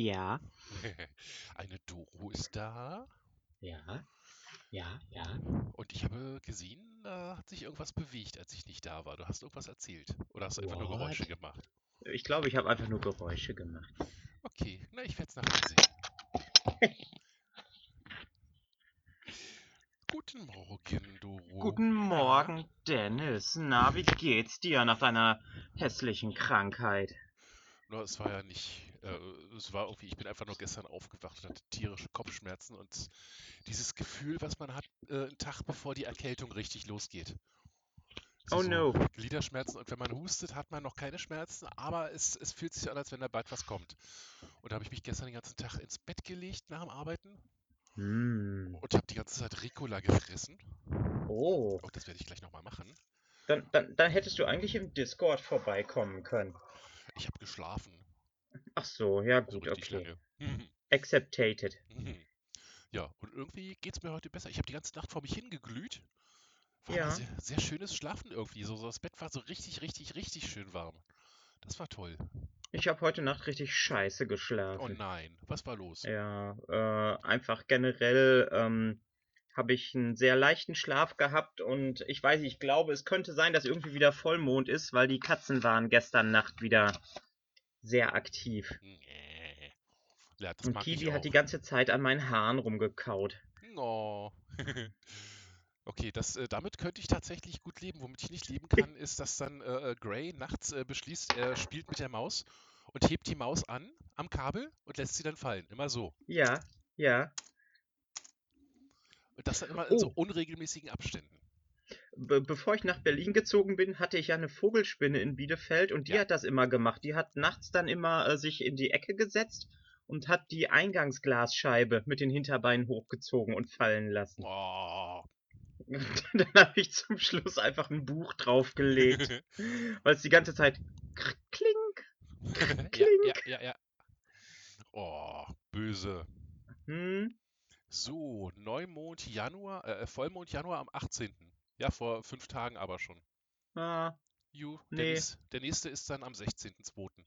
Ja, Eine Doro ist da ja, ja, ja. und ich habe gesehen, da hat sich irgendwas bewegt, als ich nicht da war. Du hast irgendwas erzählt oder hast einfach nur Geräusche What? gemacht. Ich glaube, ich habe einfach nur Geräusche gemacht. Okay, na, ich werde es nachher sehen. Guten Morgen, Doro. Guten? Morgen, Dennis. Na, wie geht's dir nach deiner hässlichen Krankheit? Na, es war ja nicht, äh, es war irgendwie, ich bin einfach nur gestern aufgewacht und hatte tierische Kopfschmerzen und dieses Gefühl, was man hat, äh, einen Tag bevor die Erkältung richtig losgeht. So, Oh so no. Gliederschmerzen und wenn man hustet, hat man noch keine Schmerzen, aber es, es fühlt sich an, als wenn da bald was kommt. Und da habe ich mich gestern den ganzen Tag ins Bett gelegt nach dem Arbeiten Hm. und habe die ganze Zeit Ricola gefressen. Oh, Oh, das werde ich gleich nochmal machen. dann, dann, dann hättest du eigentlich im Discord vorbeikommen können. Ich habe geschlafen, Ach so, ja so gut, richtig okay. lange. Acceptated. Mhm. Ja, und irgendwie geht es mir heute besser. Ich habe die ganze Nacht vor mich hingeglüht. War Ja. sehr, sehr schönes Schlafen irgendwie. So, so das Bett war so richtig, richtig, richtig schön warm. Das war toll. Ich habe heute Nacht richtig scheiße Oh geschlafen. nein, was war los? Ja, äh, einfach generell ähm, habe ich einen sehr leichten Schlaf gehabt und ich weiß, ich glaube, es könnte sein, dass irgendwie wieder Vollmond ist, weil die Katzen waren gestern Nacht wieder sehr aktiv. Nee. Ja, das Und Kiwi hat die auch. ganze Zeit an meinen Haaren rumgekaut. Oh. Okay, das, äh, damit könnte ich tatsächlich gut leben. Womit ich nicht leben kann, ist, dass dann äh, äh, Gray nachts äh, beschließt, er spielt mit der Maus und hebt die Maus an am Kabel und lässt sie dann fallen. Immer so. Ja, ja. Und das dann immer in so Oh, unregelmäßigen Abständen. Be bevor ich nach Berlin gezogen bin, hatte ich ja eine Vogelspinne in Bielefeld und die Ja. hat das immer gemacht. Die hat nachts dann immer äh, sich in die Ecke gesetzt und hat die Eingangsglasscheibe mit den Hinterbeinen hochgezogen und fallen lassen. Oh. Dann habe ich zum Schluss einfach ein Buch draufgelegt, weil es die ganze Zeit kr- klink, Ja, ja, ja, ja. Oh, böse. Hm, So, Neumond Januar, äh, Vollmond Januar am 18. Ja, vor fünf Tagen aber schon. ah, Ju, der, nee. nächste, der nächste ist dann am 16.02.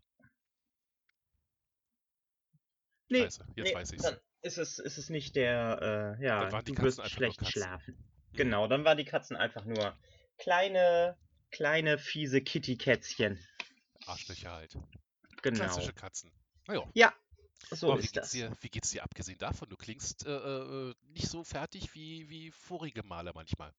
Nee, Scheiße, jetzt nee, weiß ich's. dann ist es, ist es nicht der, äh, Dann ja, waren die du Katzen wirst schlecht schlafen. Mhm. Genau, dann waren die Katzen einfach nur kleine, kleine, fiese Kitty-Kätzchen. Arschlöcher halt. Genau. Klassische Katzen. Naja. Ja, so Aber wie ist geht's das. dir, wie geht's dir abgesehen davon? Du klingst äh, äh, nicht so fertig wie, wie vorige Male manchmal.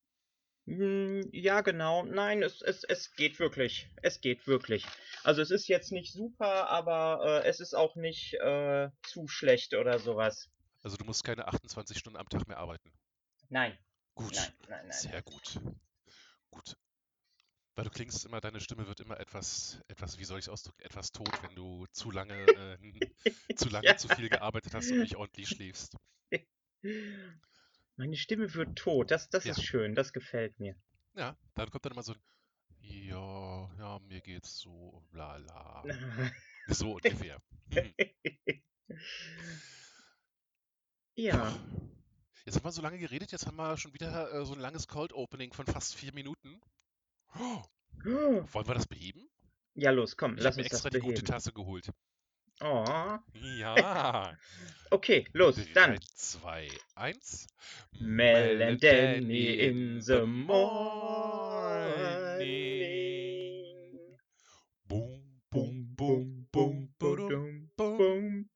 Hm, Ja, genau. Nein, es, es, es geht wirklich. Es geht wirklich. Also es ist jetzt nicht super, aber äh, es ist auch nicht äh, zu schlecht oder sowas. Also du musst keine 28 Stunden am Tag mehr arbeiten. Nein, Gut, nein, nein, nein. sehr gut. Gut. Weil du klingst immer, deine Stimme wird immer etwas, etwas, wie soll ich es ausdrücken, etwas tot, wenn du zu lange, äh, zu lange Ja. zu viel gearbeitet hast und nicht ordentlich schläfst. Meine Stimme wird tot. Das, das Ja. ist schön. Das gefällt mir. Ja, dann kommt dann immer so ein, ja, ja, mir geht's so, bla bla. So ungefähr. Mhm. ja. Jetzt haben wir so lange geredet, jetzt haben wir schon wieder äh, so ein langes Cold Opening von fast vier Minuten. Oh, wollen wir das beheben? Ja, los, komm, Ich lass habe mir uns das extra die gute beheben. Tasse geholt. Oh. Ja. Okay, los, 3, dann. 2, 1. Mel and Danny in the morning. Boom, boom, Boom, boom, boom, boom, boom.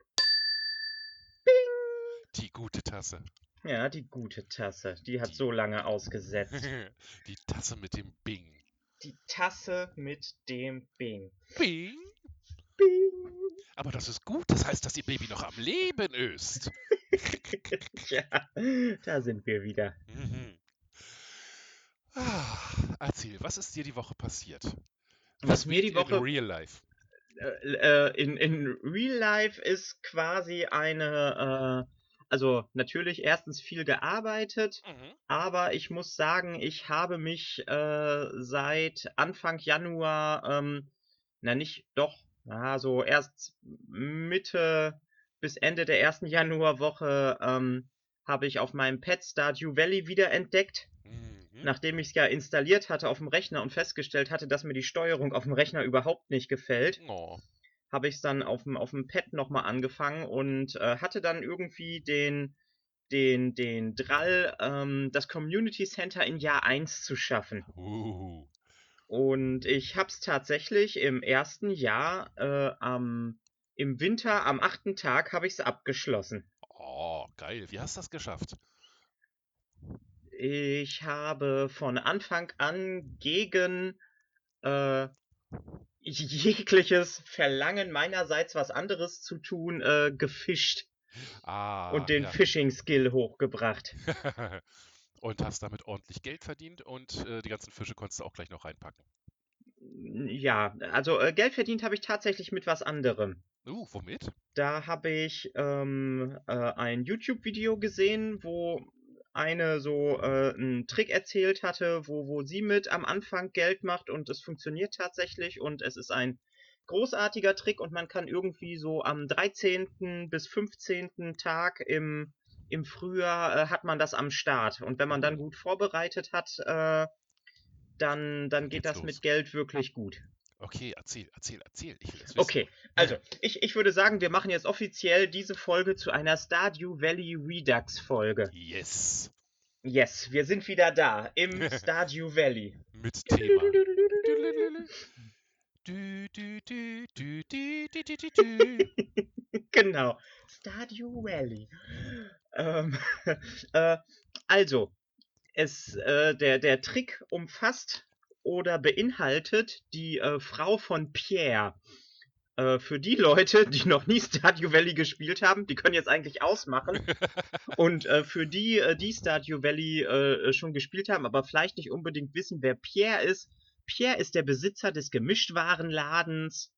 Die gute Tasse. Ja, die gute Tasse. Die hat Die- so lange ausgesetzt. Die Tasse mit dem Bing. Die Tasse mit dem Bing. Bing. Bing. Aber das ist gut, das heißt, dass Ihr Baby noch am Leben ist. ja, da sind wir wieder. Mhm. Ah, erzähl, was ist dir die Woche passiert? Was This mir die week in Woche real life. äh, äh, in, in Real Life ist quasi eine, äh, also natürlich erstens viel gearbeitet, Mhm. aber ich muss sagen, ich habe mich äh, seit Anfang Januar, ähm, na nicht, doch, na, so erst Mitte bis Ende der ersten Januarwoche ähm, habe ich auf meinem Pet Stardew Valley wiederentdeckt, Mhm. nachdem ich es ja installiert hatte auf dem Rechner und festgestellt hatte, dass mir die Steuerung auf dem Rechner überhaupt nicht gefällt. Oh. habe ich es dann auf dem Pad nochmal angefangen und äh, hatte dann irgendwie den, den, den Drall, ähm, das Community Center in Jahr 1 zu schaffen. Uh. Und ich habe es tatsächlich im ersten Jahr äh, am, im Winter, am achten Tag, habe ich es abgeschlossen. Oh, geil. Wie hast du das geschafft? Ich habe von Anfang an gegen äh, jegliches Verlangen meinerseits was anderes zu tun äh, gefischt Ah, und den ja. Fishing-Skill hochgebracht. und hast damit ordentlich Geld verdient und äh, die ganzen Fische konntest du auch gleich noch reinpacken. Ja, also äh, Geld verdient habe ich tatsächlich mit was anderem. Uh, womit? Da habe ich ähm, äh, ein YouTube-Video gesehen, wo eine so äh, einen Trick erzählt hatte, wo, wo sie mit am Anfang Geld macht und es funktioniert tatsächlich und es ist ein großartiger Trick und man kann irgendwie so am 13. bis 15. Tag im, im Frühjahr äh, hat man das am Start. Und wenn man dann gut vorbereitet hat, äh, dann, dann geht das los. mit Geld wirklich gut. Okay, erzähl, erzähl, erzähl. okay, also ich, ich würde sagen, wir machen jetzt offiziell diese Folge zu einer Stardew Valley Redux Folge. Yes. Yes, wir sind wieder da im Stardew Valley. Mit Thema. genau. Stardew Valley. Ähm, äh, also, es, äh, der, der Trick umfasst oder beinhaltet die äh, Frau von Pierre. Äh, für die Leute, die noch nie Stardew Valley gespielt haben, die können jetzt eigentlich ausmachen. Und äh, für die, äh, die Stardew Valley schon gespielt haben, aber vielleicht nicht unbedingt wissen, wer Pierre ist. Pierre ist der Besitzer des Gemischtwarenladens,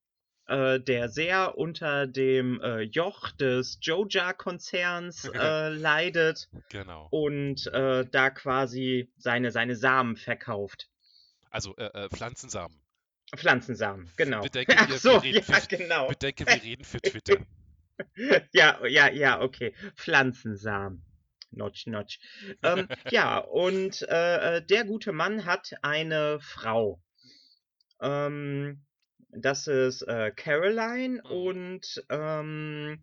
äh, der sehr unter dem äh, Joch des Joja-Konzerns äh, leidet Genau. und äh, da quasi seine, seine Samen verkauft. Also äh, äh, Pflanzensamen. Pflanzensamen, genau. Bedenke, wir- so, wir reden ja, für- genau. Bedenke, wir reden für Twitter. Ja, ja, ja, okay. Pflanzensamen. Notch, notch. Ähm, ja, und äh, der gute Mann hat eine Frau. Ähm, das ist äh, Caroline Mhm. und ähm,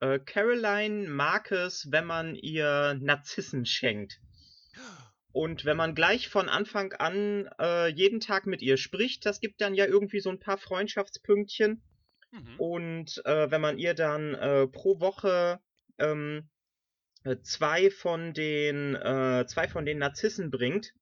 äh, Caroline mag es, wenn man ihr Narzissen schenkt. Und wenn man gleich von Anfang an äh, jeden Tag mit ihr spricht, das gibt dann ja irgendwie so ein paar Freundschaftspünktchen. Mhm. Und äh, wenn man ihr dann äh, pro Woche ähm, äh, zwei von den äh, zwei von den Narzissen bringt,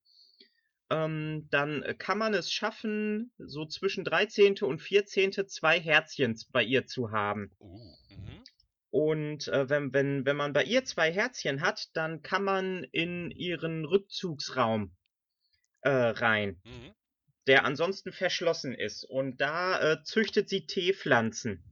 ähm, dann kann man es schaffen, so zwischen 13. und 14. zwei Herzchen bei ihr zu haben. Uh, mhm. Und äh, wenn, wenn, wenn man bei ihr zwei Herzchen hat, dann kann man in ihren Rückzugsraum äh, rein, Mhm. der ansonsten verschlossen ist. Und da äh, züchtet sie Teepflanzen.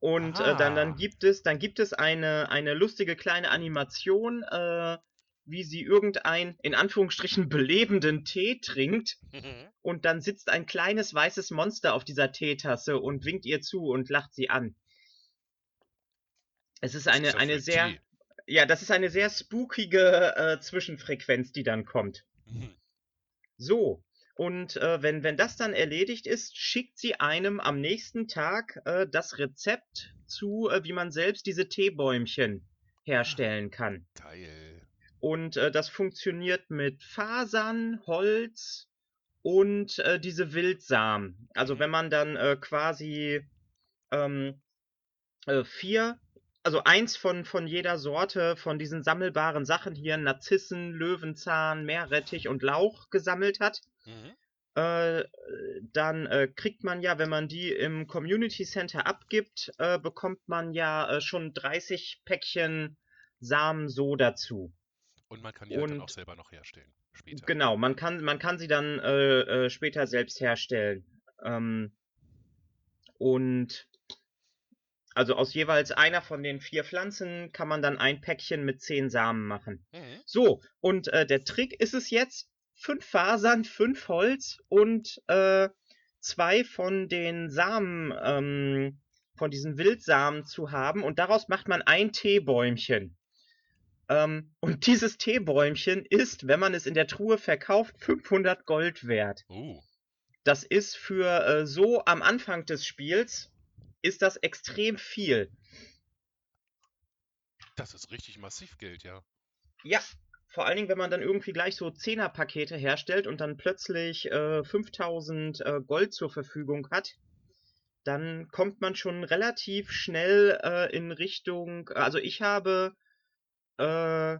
Und äh, dann, dann gibt es, dann gibt es eine, eine lustige kleine Animation, äh, wie sie irgendein, in Anführungsstrichen, belebenden Tee trinkt. Mhm. Und dann sitzt ein kleines weißes Monster auf dieser Teetasse und winkt ihr zu und lacht sie an. Es ist eine, ist eine ein sehr, Tee? ja, das ist eine sehr spookige äh, Zwischenfrequenz, die dann kommt. Mhm. So, und äh, wenn, wenn das dann erledigt ist, schickt sie einem am nächsten Tag äh, das Rezept zu, äh, wie man selbst diese Teebäumchen herstellen kann. Geil. Und äh, das funktioniert mit Fasern, Holz und äh, diese Wildsamen. Also wenn man dann äh, quasi ähm, äh, vier, also eins von, von jeder Sorte von diesen sammelbaren Sachen hier, Narzissen, Löwenzahn, Meerrettich und Lauch gesammelt hat, Mhm. äh, dann äh, kriegt man ja, wenn man die im Community Center abgibt, bekommt man ja schon 30 Päckchen Samen so dazu. Und man kann die halt dann auch selber noch herstellen. Später. Genau, man kann, man kann sie dann äh, äh, später selbst herstellen. Ähm, und also aus jeweils einer von den vier Pflanzen kann man dann ein Päckchen mit zehn Samen machen. Mhm. So, und äh, der Trick ist es jetzt, fünf Fasern, fünf Holz und äh, zwei von den Samen, ähm, von diesen Wildsamen zu haben und daraus macht man ein Teebäumchen. Ähm, und dieses Teebäumchen ist, wenn man es in der Truhe verkauft, 500 Gold wert. Uh. das ist für äh, so am Anfang des Spiels, ist das extrem viel. Das ist richtig massiv Geld, ja. Ja, vor allen Dingen, wenn man dann irgendwie gleich so Zehnerpakete herstellt und dann plötzlich äh, 5000 äh, Gold zur Verfügung hat, dann kommt man schon relativ schnell äh, in Richtung. Also ich habe äh,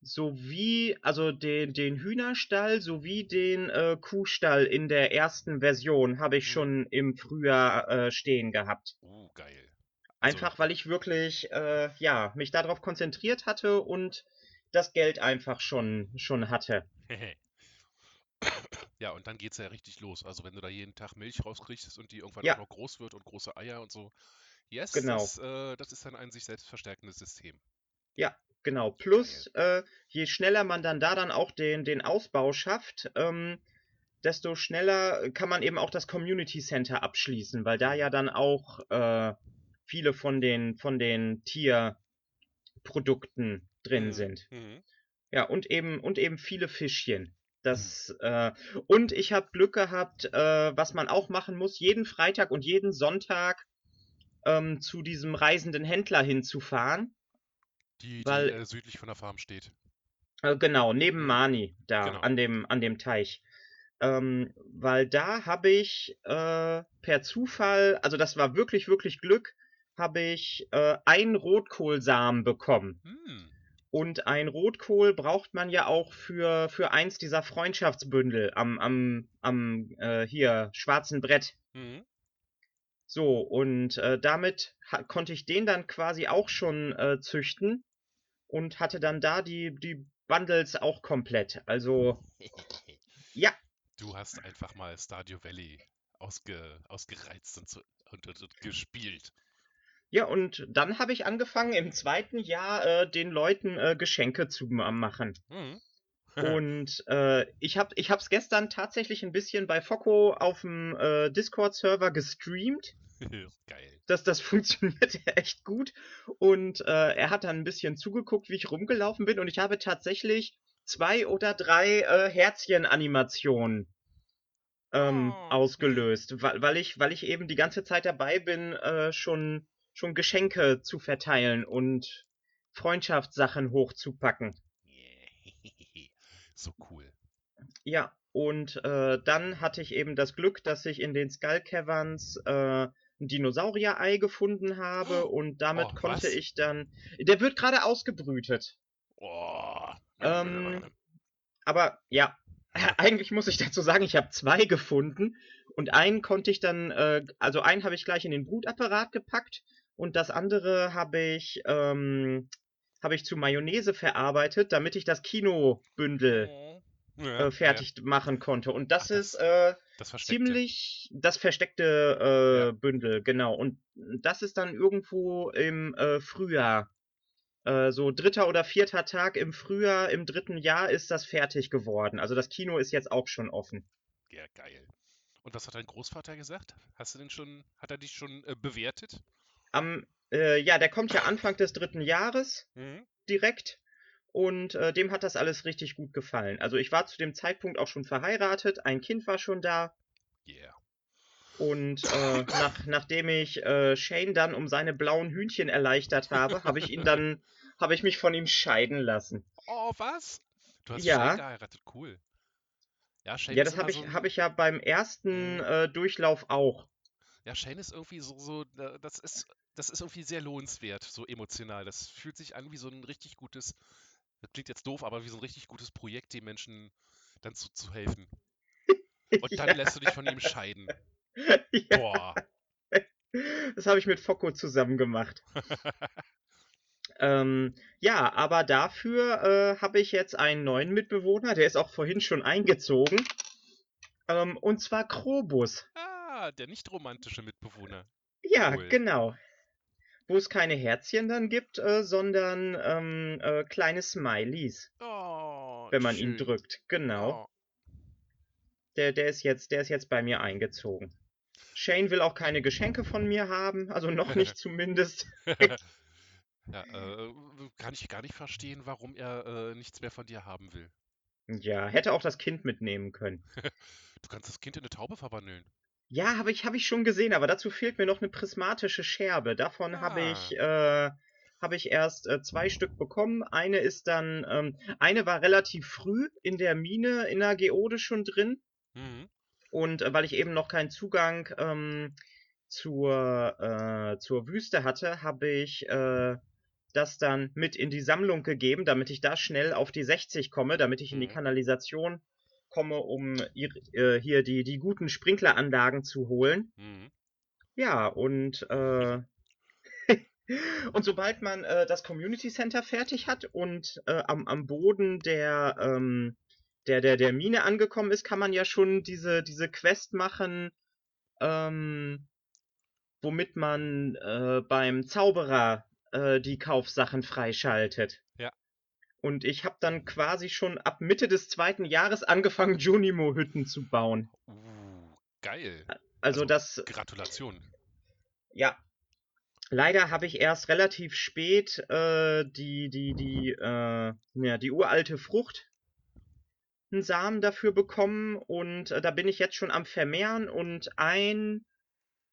sowie, also den, den Hühnerstall sowie den äh, Kuhstall in der ersten Version habe ich Hm. schon im Frühjahr äh, stehen gehabt. Uh, geil. Also, Einfach weil ich wirklich, äh, ja, mich darauf konzentriert hatte und das Geld einfach schon, schon hatte. ja, und dann geht's ja richtig los. Also wenn du da jeden Tag Milch rauskriegst und die irgendwann Ja. auch noch groß wird und große Eier und so. Yes, Genau. das, äh, das ist dann ein sich selbst verstärkendes System. Ja, genau. Plus, äh, je schneller man dann da dann auch den, den Ausbau schafft, ähm, desto schneller kann man eben auch das Community Center abschließen, weil da ja dann auch äh, viele von den, von den Tierprodukten drin Mhm, sind. mhm. Ja, und eben, und eben viele Fischchen. Das, äh, und ich habe Glück gehabt, äh, was man auch machen muss, jeden Freitag und jeden Sonntag ähm, zu diesem reisenden Händler hinzufahren. Die, Weil- die äh, südlich von der Farm steht. Äh, genau, neben Mhm. Mani, da, Genau. an dem, an dem Teich. Ähm, weil da habe ich äh, per Zufall, also das war wirklich, wirklich Glück, habe ich äh, einen Rotkohlsamen bekommen. Hm. Und ein Rotkohl braucht man ja auch für, für eins dieser Freundschaftsbündel am, am, am äh, hier schwarzen Brett. Mhm. So, und äh, damit konnte ich den dann quasi auch schon äh, züchten und hatte dann da die, die Bundles auch komplett. Also, ja, Du hast einfach mal Stardew Valley ausge, ausgereizt und, und, und, und gespielt. ja, und dann habe ich angefangen im zweiten Jahr äh, den Leuten äh, Geschenke zu ma- machen. Mhm. Und äh, ich habe ich hab's gestern tatsächlich ein bisschen bei Focco auf dem äh, Discord-Server gestreamt. Geil. Das, das funktionierte echt gut. Und äh, er hat dann ein bisschen zugeguckt, wie ich rumgelaufen bin. Und ich habe tatsächlich zwei oder drei äh, Herzchen-Animationen ähm, Oh. ausgelöst, weil, weil, ich, weil ich eben die ganze Zeit dabei bin, äh, schon, schon Geschenke zu verteilen und Freundschaftssachen hochzupacken. So cool. Ja, und äh, dann hatte ich eben das Glück, dass ich in den Skull Caverns äh, ein Dinosaurier-Ei gefunden habe und damit Oh, konnte ich dann. Der wird gerade ausgebrütet. Oh. Ähm, Aber ja, eigentlich muss ich dazu sagen, ich habe zwei gefunden und einen konnte ich dann, äh, also einen habe ich gleich in den Brutapparat gepackt und das andere habe ich, ähm, habe ich zu Mayonnaise verarbeitet, damit ich das Kinobündel Oh. Ja, äh, fertig machen konnte. Und das, Ach, das ist äh, Das ziemlich das versteckte äh, Ja. Bündel, genau. Und das ist dann irgendwo im äh, Frühjahr. Äh, so dritter oder vierter Tag im Frühjahr, im dritten Jahr ist das fertig geworden. Also das Kino ist jetzt auch schon offen. Ja, geil. Und was hat dein Großvater gesagt? Hast du den schon, hat er dich schon äh, bewertet? Am, äh, ja, der kommt ja Anfang des dritten Jahres Mhm. direkt. Und äh, dem hat das alles richtig gut gefallen. Also ich war zu dem Zeitpunkt auch schon verheiratet, ein Kind war schon da. Yeah. Und äh, nach, nachdem ich äh, Shane dann um seine blauen Hühnchen erleichtert habe, habe ich ihn dann, habe ich mich von ihm scheiden lassen. Oh, was? Du hast Ja. Shane geheiratet, cool. Ja, Shane Ja, das habe ich, so habe ich ja beim ersten Mhm. äh, Durchlauf auch. Ja, Shane ist irgendwie so, so, äh, das ist, das ist irgendwie sehr lohnenswert, so emotional. Das fühlt sich an wie so ein richtig gutes, das klingt jetzt doof, aber wie so ein richtig gutes Projekt, den Menschen dann zu, zu helfen. Und dann ja, lässt du dich von ihm scheiden. ja, Boah. das habe ich mit Focco zusammen gemacht. Ähm, ja, aber dafür äh, habe ich jetzt einen neuen Mitbewohner, der ist auch vorhin schon eingezogen. Ähm, und zwar Krobus. Ah, der nicht romantische Mitbewohner. Ja, Cool. genau. Wo es keine Herzchen dann gibt, äh, sondern ähm, äh, kleine Smileys, Oh, wenn man ihn schön. drückt. Genau. Oh. Der, der ist jetzt, der ist jetzt bei mir eingezogen. Shane will auch keine Geschenke von mir haben, also noch nicht zumindest. Ja, äh, kann ich gar nicht verstehen, warum er äh, nichts mehr von dir haben will. Ja, hätte auch das Kind mitnehmen können. Du kannst das Kind in eine Taube verwandeln. Ja, habe ich, hab ich schon gesehen, aber dazu fehlt mir noch eine prismatische Scherbe. Davon habe Ah. ich, äh, habe ich erst äh, zwei Stück bekommen. Eine ist dann, ähm, eine war relativ früh in der Mine in der Geode schon drin. Mhm. Und äh, weil ich eben noch keinen Zugang ähm, zur, äh, zur Wüste hatte, habe ich äh, das dann mit in die Sammlung gegeben, damit ich da schnell auf die 60 komme, damit ich in die Mhm. Kanalisation komme, um ihr, äh, hier die, die guten Sprinkleranlagen zu holen. Mhm. Ja, und, äh, und sobald man äh, das Community Center fertig hat und äh, am, am Boden der, ähm, der, der, der Mine angekommen ist, kann man ja schon diese, diese Quest machen, ähm, womit man äh, beim Zauberer äh, die Kaufsachen freischaltet. Und ich habe dann quasi schon ab Mitte des zweiten Jahres angefangen, Junimo-Hütten zu bauen. Uh, geil. Also, Also- das, Gratulation. ja. Leider habe ich erst relativ spät äh, die, die, die, äh, ja, die uralte Frucht einen Samen dafür bekommen und äh, da bin ich jetzt schon am Vermehren und ein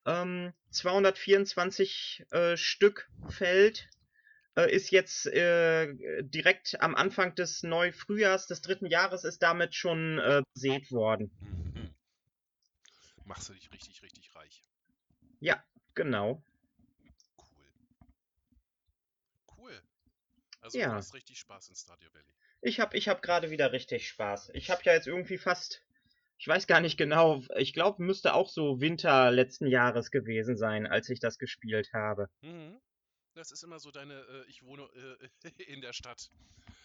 ähm, 224 äh, Stück Feld ist jetzt äh, direkt am Anfang des Neufrühjahrs des dritten Jahres ist damit schon äh, besät worden. Mhm. Machst du dich richtig, richtig reich. Ja, genau. Cool. Cool. Also Ja. du hast richtig Spaß in Stardew Valley. Ich habe ich hab gerade wieder richtig Spaß. Ich habe ja jetzt irgendwie fast, ich weiß gar nicht genau, ich glaube, müsste auch so Winter letzten Jahres gewesen sein, als ich das gespielt habe. Mhm. Das ist immer so deine, äh, ich wohne äh, in der Stadt.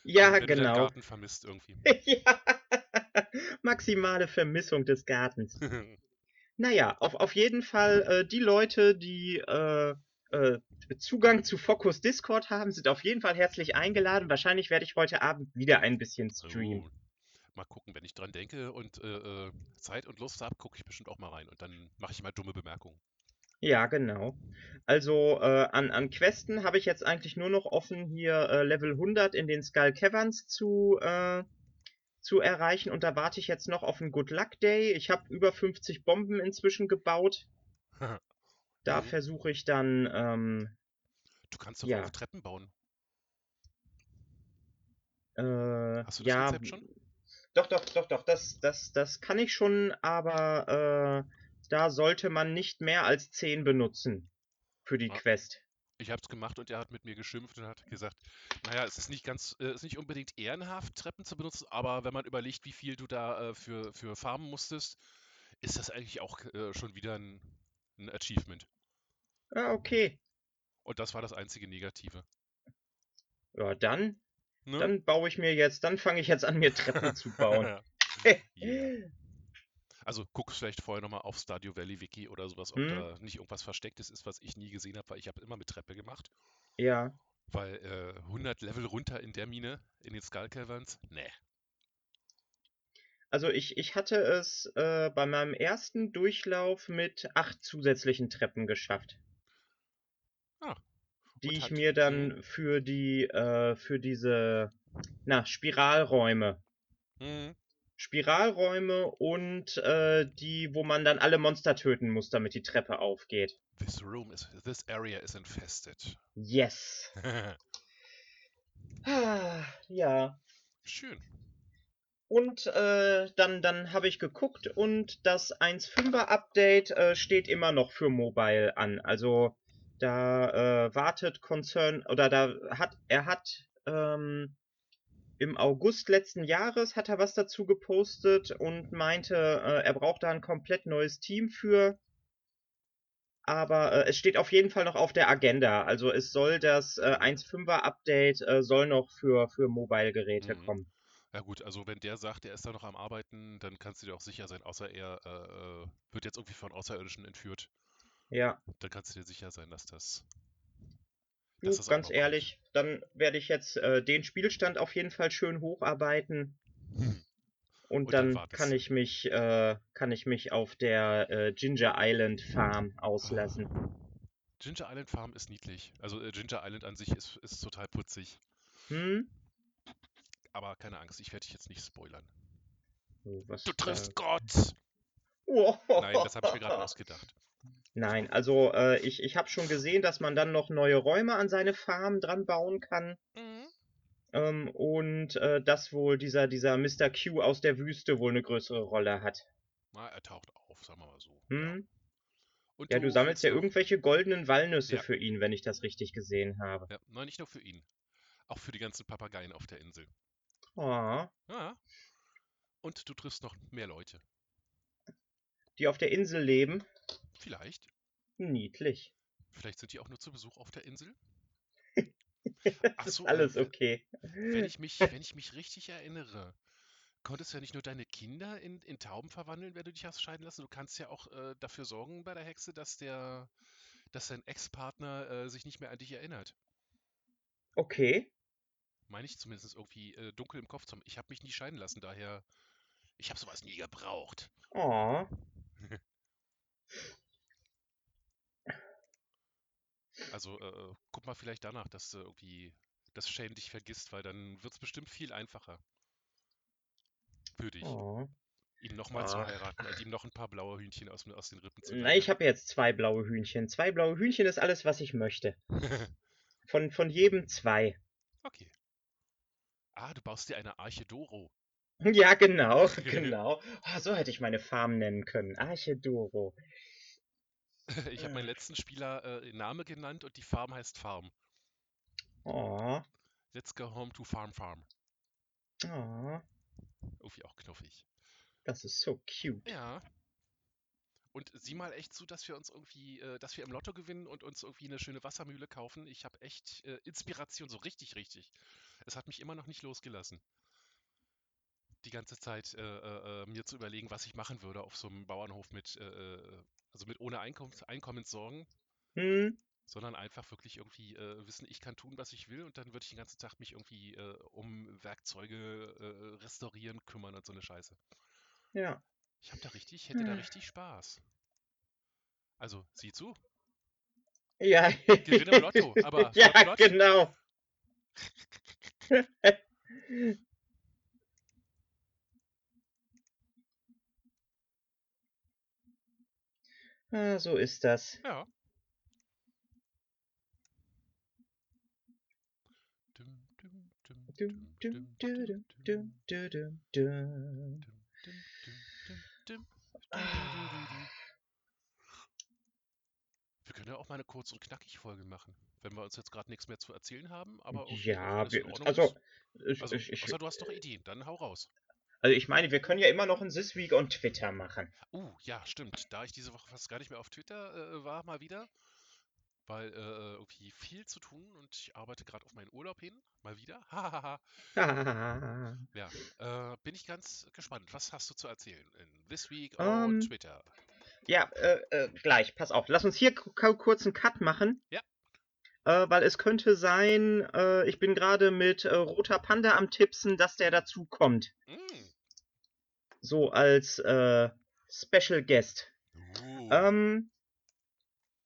Ja, wenn du genau. Garten vermisst irgendwie. ja. Maximale Vermissung des Gartens. Naja, auf, auf jeden Fall, äh, die Leute, die äh, äh, Zugang zu Focus Discord haben, sind auf jeden Fall herzlich eingeladen. Wahrscheinlich werde ich heute Abend wieder ein bisschen streamen. Oh, mal gucken, wenn ich dran denke und äh, Zeit und Lust habe, gucke ich bestimmt auch mal rein und dann mache ich mal dumme Bemerkungen. Ja, genau. Also äh, an, an Questen habe ich jetzt eigentlich nur noch offen, hier äh, Level 100 in den Skull Caverns zu, äh, zu erreichen. Und da warte ich jetzt noch auf einen Good Luck Day. Ich habe über 50 Bomben inzwischen gebaut. Da Mhm. versuche ich dann, ähm, Du kannst doch Ja. auch Treppen bauen. äh, Hast du das ja, Rezept schon? doch, doch, doch, doch, das, das, das kann ich schon, aber äh, da sollte man nicht mehr als 10 benutzen für die Ah. Quest. Ich habe es gemacht und er hat mit mir geschimpft und hat gesagt, naja, es ist nicht ganz, äh, es ist nicht unbedingt ehrenhaft, Treppen zu benutzen, aber wenn man überlegt, wie viel du da äh, für, für farmen musstest, ist das eigentlich auch äh, schon wieder ein, ein Achievement. Ah, okay. Und das war das einzige Negative. Ja, dann Ne? Dann baue ich mir jetzt, dann fange ich jetzt an, mir Treppen zu bauen. Yeah. Also guck vielleicht vorher nochmal auf Stardew Valley Wiki oder sowas, ob Hm. da nicht irgendwas Verstecktes ist, was ich nie gesehen habe, weil ich habe immer mit Treppe gemacht. Ja, Weil äh, 100 Level runter in der Mine, in den Skull Caverns, nee. also ich, ich hatte es äh, bei meinem ersten Durchlauf mit acht zusätzlichen Treppen geschafft. Ah, Die ich mir dann für die, äh, für diese, na, Spiralräume. Mhm. Spiralräume und äh, die, wo man dann alle Monster töten muss, damit die Treppe aufgeht. This room is, this area is infested. Yes. Ah, ja. Schön. Und äh, dann, dann habe ich geguckt und das 1.5er Update äh, steht immer noch für Mobile an. Also da äh, wartet Concern oder da hat er hat ähm, im August letzten Jahres hat er was dazu gepostet und meinte, äh, er braucht da ein komplett neues Team für. Aber äh, es steht auf jeden Fall noch auf der Agenda. Also es soll das äh, 1.5er Update äh, soll noch für, für Mobile-Geräte Mhm. kommen. Ja gut, also wenn der sagt, er ist da noch am Arbeiten, dann kannst du dir auch sicher sein, außer er äh, äh, wird jetzt irgendwie von Außerirdischen entführt, Ja. dann kannst du dir sicher sein, dass das, Du, ganz ehrlich, dann werde ich jetzt äh, den Spielstand auf jeden Fall schön hocharbeiten Hm. und, Und dann dann kann ich mich äh, kann ich mich auf der äh, Ginger Island Farm auslassen. Ginger Island Farm ist niedlich. Also äh, Ginger Island an sich ist, ist total putzig. Hm? Aber keine Angst, ich werde dich jetzt nicht spoilern. Was, Du triffst Gott! Oh. Nein, das habe ich mir gerade ausgedacht. Nein, also äh, ich, ich habe schon gesehen, dass man dann noch neue Räume an seine Farm dran bauen kann. Mhm. Ähm, und äh, dass wohl dieser, dieser Mr. Q aus der Wüste wohl eine größere Rolle hat. Na, er taucht auf, sagen wir mal so. Hm? Und Ja, du sammelst ja irgendwelche goldenen Walnüsse Ja. für ihn, wenn ich das richtig gesehen habe. Ja, nein, nicht nur für ihn. Auch für die ganzen Papageien auf der Insel. Oh, Ja. Und du triffst noch mehr Leute. Die auf der Insel leben. Vielleicht. Niedlich. Vielleicht sind die auch nur zu Besuch auf der Insel. Das Ach ist so, alles äh, okay. Wenn ich mich, wenn ich mich richtig erinnere, konntest du ja nicht nur deine Kinder in, in Tauben verwandeln, wenn du dich hast scheiden lassen. Du kannst ja auch äh, dafür sorgen bei der Hexe, dass der, dass dein Ex-Partner äh, sich nicht mehr an dich erinnert. Okay. Meine ich zumindest irgendwie äh, dunkel im Kopf zu haben. Ich habe mich nie scheiden lassen, daher. Ich habe sowas nie gebraucht. Oh. Also äh, guck mal vielleicht danach, dass du irgendwie das Shane dich vergisst, weil dann wird es bestimmt viel einfacher. Für dich, oh. ihn nochmal zu Ach. heiraten und ihm noch ein paar blaue Hühnchen aus, aus den Rippen zu Na, ich jagen. habe jetzt zwei blaue Hühnchen. Zwei blaue Hühnchen ist alles, was ich möchte. Von, von jedem zwei. Okay. Ah, du baust dir eine Arche Doro. Ja, genau, genau. Oh, so hätte ich meine Farm nennen können. Archedoro. Ich habe meinen letzten Spieler äh, Name genannt und die Farm heißt Farm. Oh, Let's go home to Farm Farm. oh, Irgendwie auch knuffig. das ist so cute. Ja. Und sieh mal echt zu, dass wir uns irgendwie, äh, dass wir im Lotto gewinnen und uns irgendwie eine schöne Wassermühle kaufen. Ich habe echt äh, Inspiration, so richtig, richtig. Es hat mich immer noch nicht losgelassen. Die ganze Zeit äh, äh, äh, mir zu überlegen, was ich machen würde auf so einem Bauernhof mit, äh, äh, also mit ohne Einkommens Einkommenssorgen, Hm, sondern einfach wirklich irgendwie äh, wissen, ich kann tun, was ich will und dann würde ich den ganzen Tag mich irgendwie um Werkzeuge restaurieren, kümmern und so eine Scheiße. ja. Ich habe da richtig, hätte da Hm. richtig Spaß. Also, sieh zu. Ja. Gewinne im Lotto, aber ja, flott. genau. Ah, so ist das. Ja. Wir können ja auch mal eine kurz- und knackig Folge machen, wenn wir uns jetzt gerade nichts mehr zu erzählen haben, aber ja, wir, also, ich, also, ich, außer du hast doch Ideen, dann hau raus also ich meine, wir können ja immer noch ein This Week on Twitter machen. Uh, ja, stimmt. Da ich diese Woche fast gar nicht mehr auf Twitter äh, war, mal wieder, weil äh, irgendwie viel zu tun und ich arbeite gerade auf meinen Urlaub hin, mal wieder. Hahaha. ja, äh, bin ich ganz gespannt. Was hast du zu erzählen in This Week on Ähm, Twitter? Ja, äh, äh, gleich, pass auf. Lass uns hier ku- ku- kurz einen Cut machen. Ja. Äh, weil es könnte sein, äh, ich bin gerade mit äh, Roter Panda am Tippsen, dass der dazu kommt. Mm. So als äh, Special Guest. Uh, Ähm,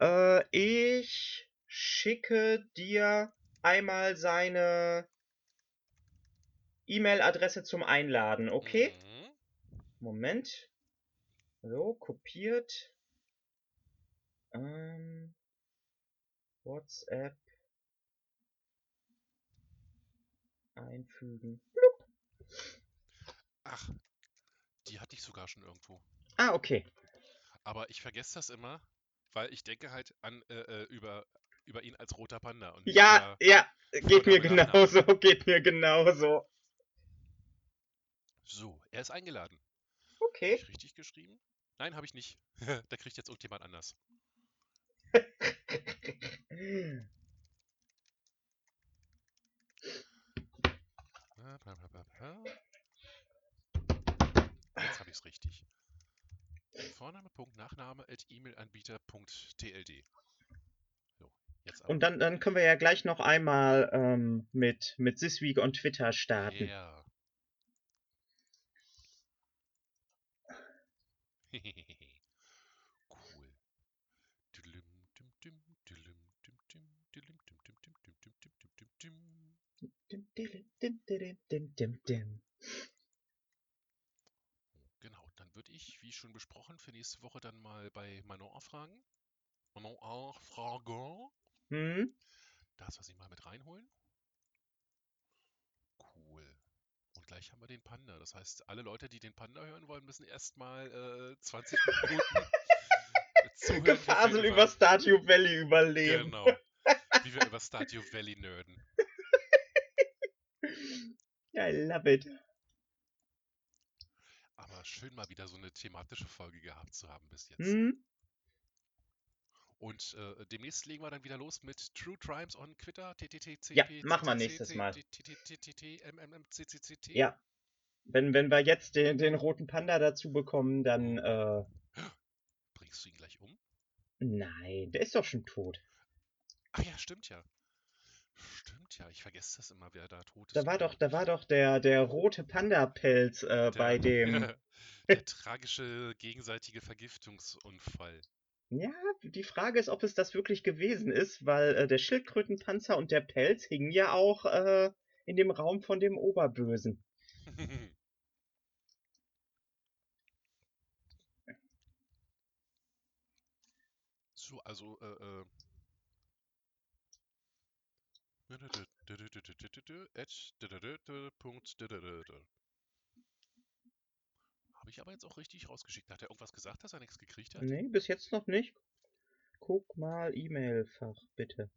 äh, ich schicke dir einmal seine E-Mail-Adresse zum Einladen, okay? mhm. Moment. So, kopiert. Ähm, WhatsApp. Einfügen. Ach, die hatte ich sogar schon irgendwo. Ah, okay. Aber ich vergesse das immer, weil ich denke halt an äh, äh, über, über ihn als roter Panda und Ja, über, ja, geht mir genauso, geht mir genauso. So, er ist eingeladen. Okay. Hab ich richtig geschrieben? Nein, habe ich nicht. da kriegt jetzt irgendjemand anders. Jetzt habe ich es richtig. Vorname, Punkt, at emailanbieter.tld. So, jetzt und dann, dann können wir ja gleich noch einmal ähm, mit, mit Siswig und Twitter starten. Ja. cool. Dim, dim, dim, dim, dim, dim. Ich, wie schon besprochen, für nächste Woche dann mal bei Manon fragen. Manon fragen. Hm? Das, was ich mal mit reinholen. Cool. Und gleich haben wir den Panda. Das heißt, alle Leute, die den Panda hören wollen, müssen erstmal äh, 20 Minuten zuhören. Gefasel über Stardew Valley überleben. Genau. Wie wir über Stardew Valley nerden. I love it. Schön mal wieder so eine thematische Folge gehabt zu haben bis jetzt. Hm? Und äh, demnächst legen wir dann wieder los mit True Crimes on Twitter. Ja, machen wir nächstes Mal. Ja. Wenn, wenn wir jetzt den, den roten Panda dazu bekommen, dann. Äh, Bringst du ihn gleich um? nein, der ist doch schon tot. Ach ja, stimmt ja. Stimmt ja, ich vergesse das immer, wer da tot ist. Da war doch, da war doch der, der rote Panda-Pelz äh, bei dem. der tragische gegenseitige Vergiftungsunfall. Ja, die Frage ist, ob es das wirklich gewesen ist, weil äh, der Schildkrötenpanzer und der Pelz hingen ja auch äh, in dem Raum von dem Oberbösen. So, also, äh, äh. Habe ich aber jetzt auch richtig rausgeschickt. Hat er irgendwas gesagt, dass er nichts gekriegt hat? Nee, bis jetzt noch nicht. Guck mal E-Mail-Fach, bitte.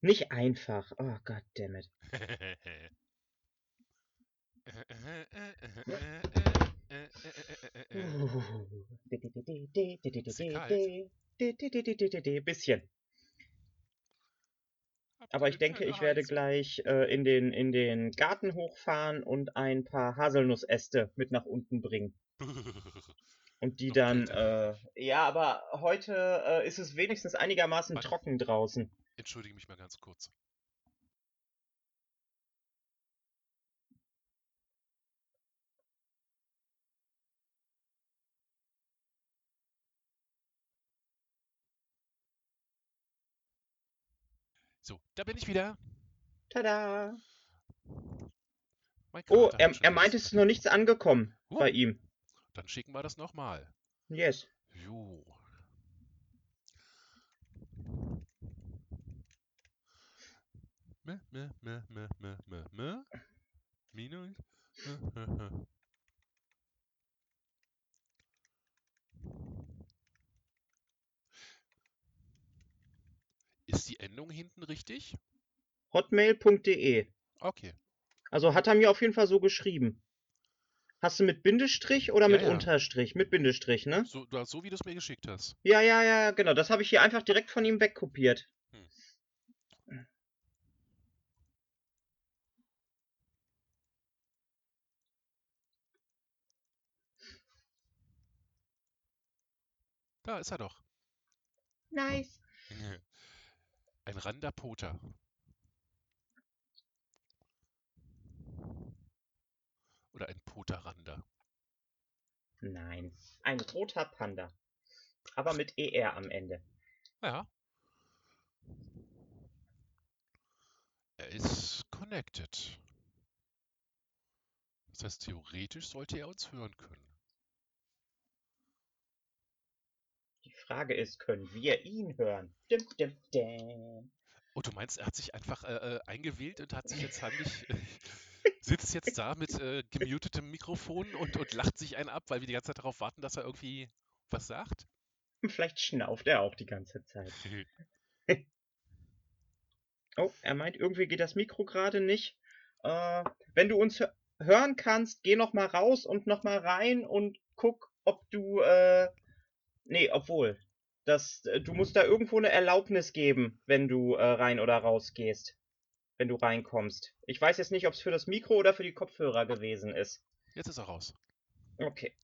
Nicht einfach. Oh, goddammit. Bisschen. Aber ich denke, ich werde gleich äh, in, den, in den Garten hochfahren und ein paar Haselnussäste mit nach unten bringen. Und die dann, äh, ja, aber heute äh, ist es wenigstens einigermaßen trocken draußen. Entschuldige mich mal ganz kurz. So, da bin ich wieder. Tada! Mein Oh, er, er meint, es ist noch nichts angekommen Oh. bei ihm. Dann schicken wir das nochmal. Yes. Jo. Me, me, me, me, me, me, me. Minus. Ist die Endung hinten richtig? Hotmail.de. Okay. Also hat er mir auf jeden Fall so geschrieben. Hast du mit Bindestrich oder Ja, mit ja. Unterstrich? Mit Bindestrich, ne? So, du hast- so wie du es mir geschickt hast. Ja, ja, ja, genau. Das habe ich hier einfach direkt von ihm wegkopiert. Hm. Da ist er doch. Nice. Ein Randapota. Oder ein Poterrander. Nein. Ein roter Panda. Aber mit ER am Ende. Ja. Er ist connected. Das heißt, theoretisch sollte er uns hören können. Frage ist, können wir ihn hören? Dim, dim, dim. Oh, du meinst, er hat sich einfach äh, äh, eingewählt und hat sich jetzt heimlich, äh, sitzt jetzt da mit äh, gemutetem Mikrofon und, und lacht sich einen ab, weil wir die ganze Zeit darauf warten, dass er irgendwie was sagt? Vielleicht schnauft er auch die ganze Zeit. Oh, er meint, irgendwie geht das Mikro gerade nicht. Äh, wenn du uns hö- hören kannst, geh noch mal raus und noch mal rein und guck, ob du, äh, nee, obwohl, das, äh, du musst da irgendwo eine Erlaubnis geben, wenn du äh, rein oder raus gehst. Wenn du reinkommst. Ich weiß jetzt nicht, ob es für das Mikro oder für die Kopfhörer gewesen ist. Jetzt ist er raus. Okay,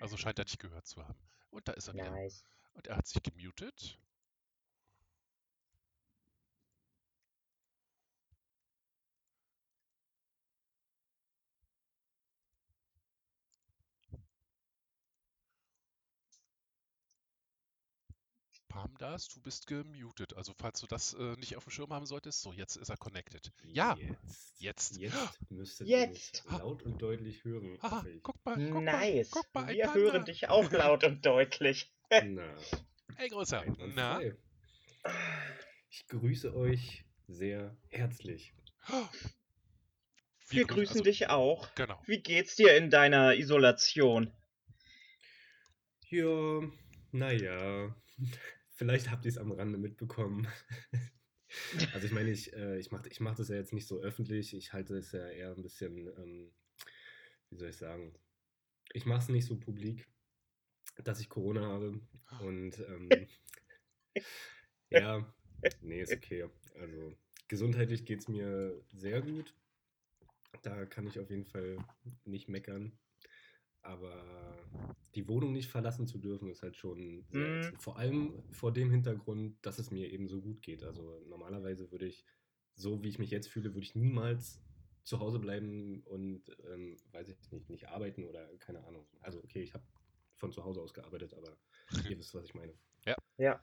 Also scheint er dich gehört zu haben. Und da ist er wieder. nice. Und er hat sich gemutet. Palmdas, du bist gemutet. Also falls du das äh, nicht auf dem Schirm haben solltest, so jetzt ist er connected. Ja, Jetzt, jetzt. jetzt müsstet Jetzt. ihr laut und deutlich hören. Ich. guck mal, guck Nice. mal, guck mal, Wir Panda. hören dich auch laut und deutlich. Na, Ey, Größer. Na? Ich grüße euch sehr herzlich. Wir grüßen- grüßen also, dich auch. Genau. Wie geht's dir in deiner Isolation? Ja, naja, vielleicht habt ihr es am Rande mitbekommen. Also ich meine, ich, äh, ich mache ich mach das ja jetzt nicht so öffentlich. Ich halte es ja eher ein bisschen, ähm, wie soll ich sagen, ich mache es nicht so publik, dass ich Corona habe. Und ähm, ja, nee, ist okay. Also gesundheitlich geht es mir sehr gut. Da kann ich auf jeden Fall nicht meckern. Aber die Wohnung nicht verlassen zu dürfen, ist halt schon sehr Mhm. ätzend. Vor allem vor dem Hintergrund, dass es mir eben so gut geht. Also normalerweise würde ich, so wie ich mich jetzt fühle, würde ich niemals zu Hause bleiben und, ähm, weiß ich nicht, nicht arbeiten oder keine Ahnung. Also okay, ich habe von zu Hause aus gearbeitet, aber ihr wisst, was ich meine. Ja.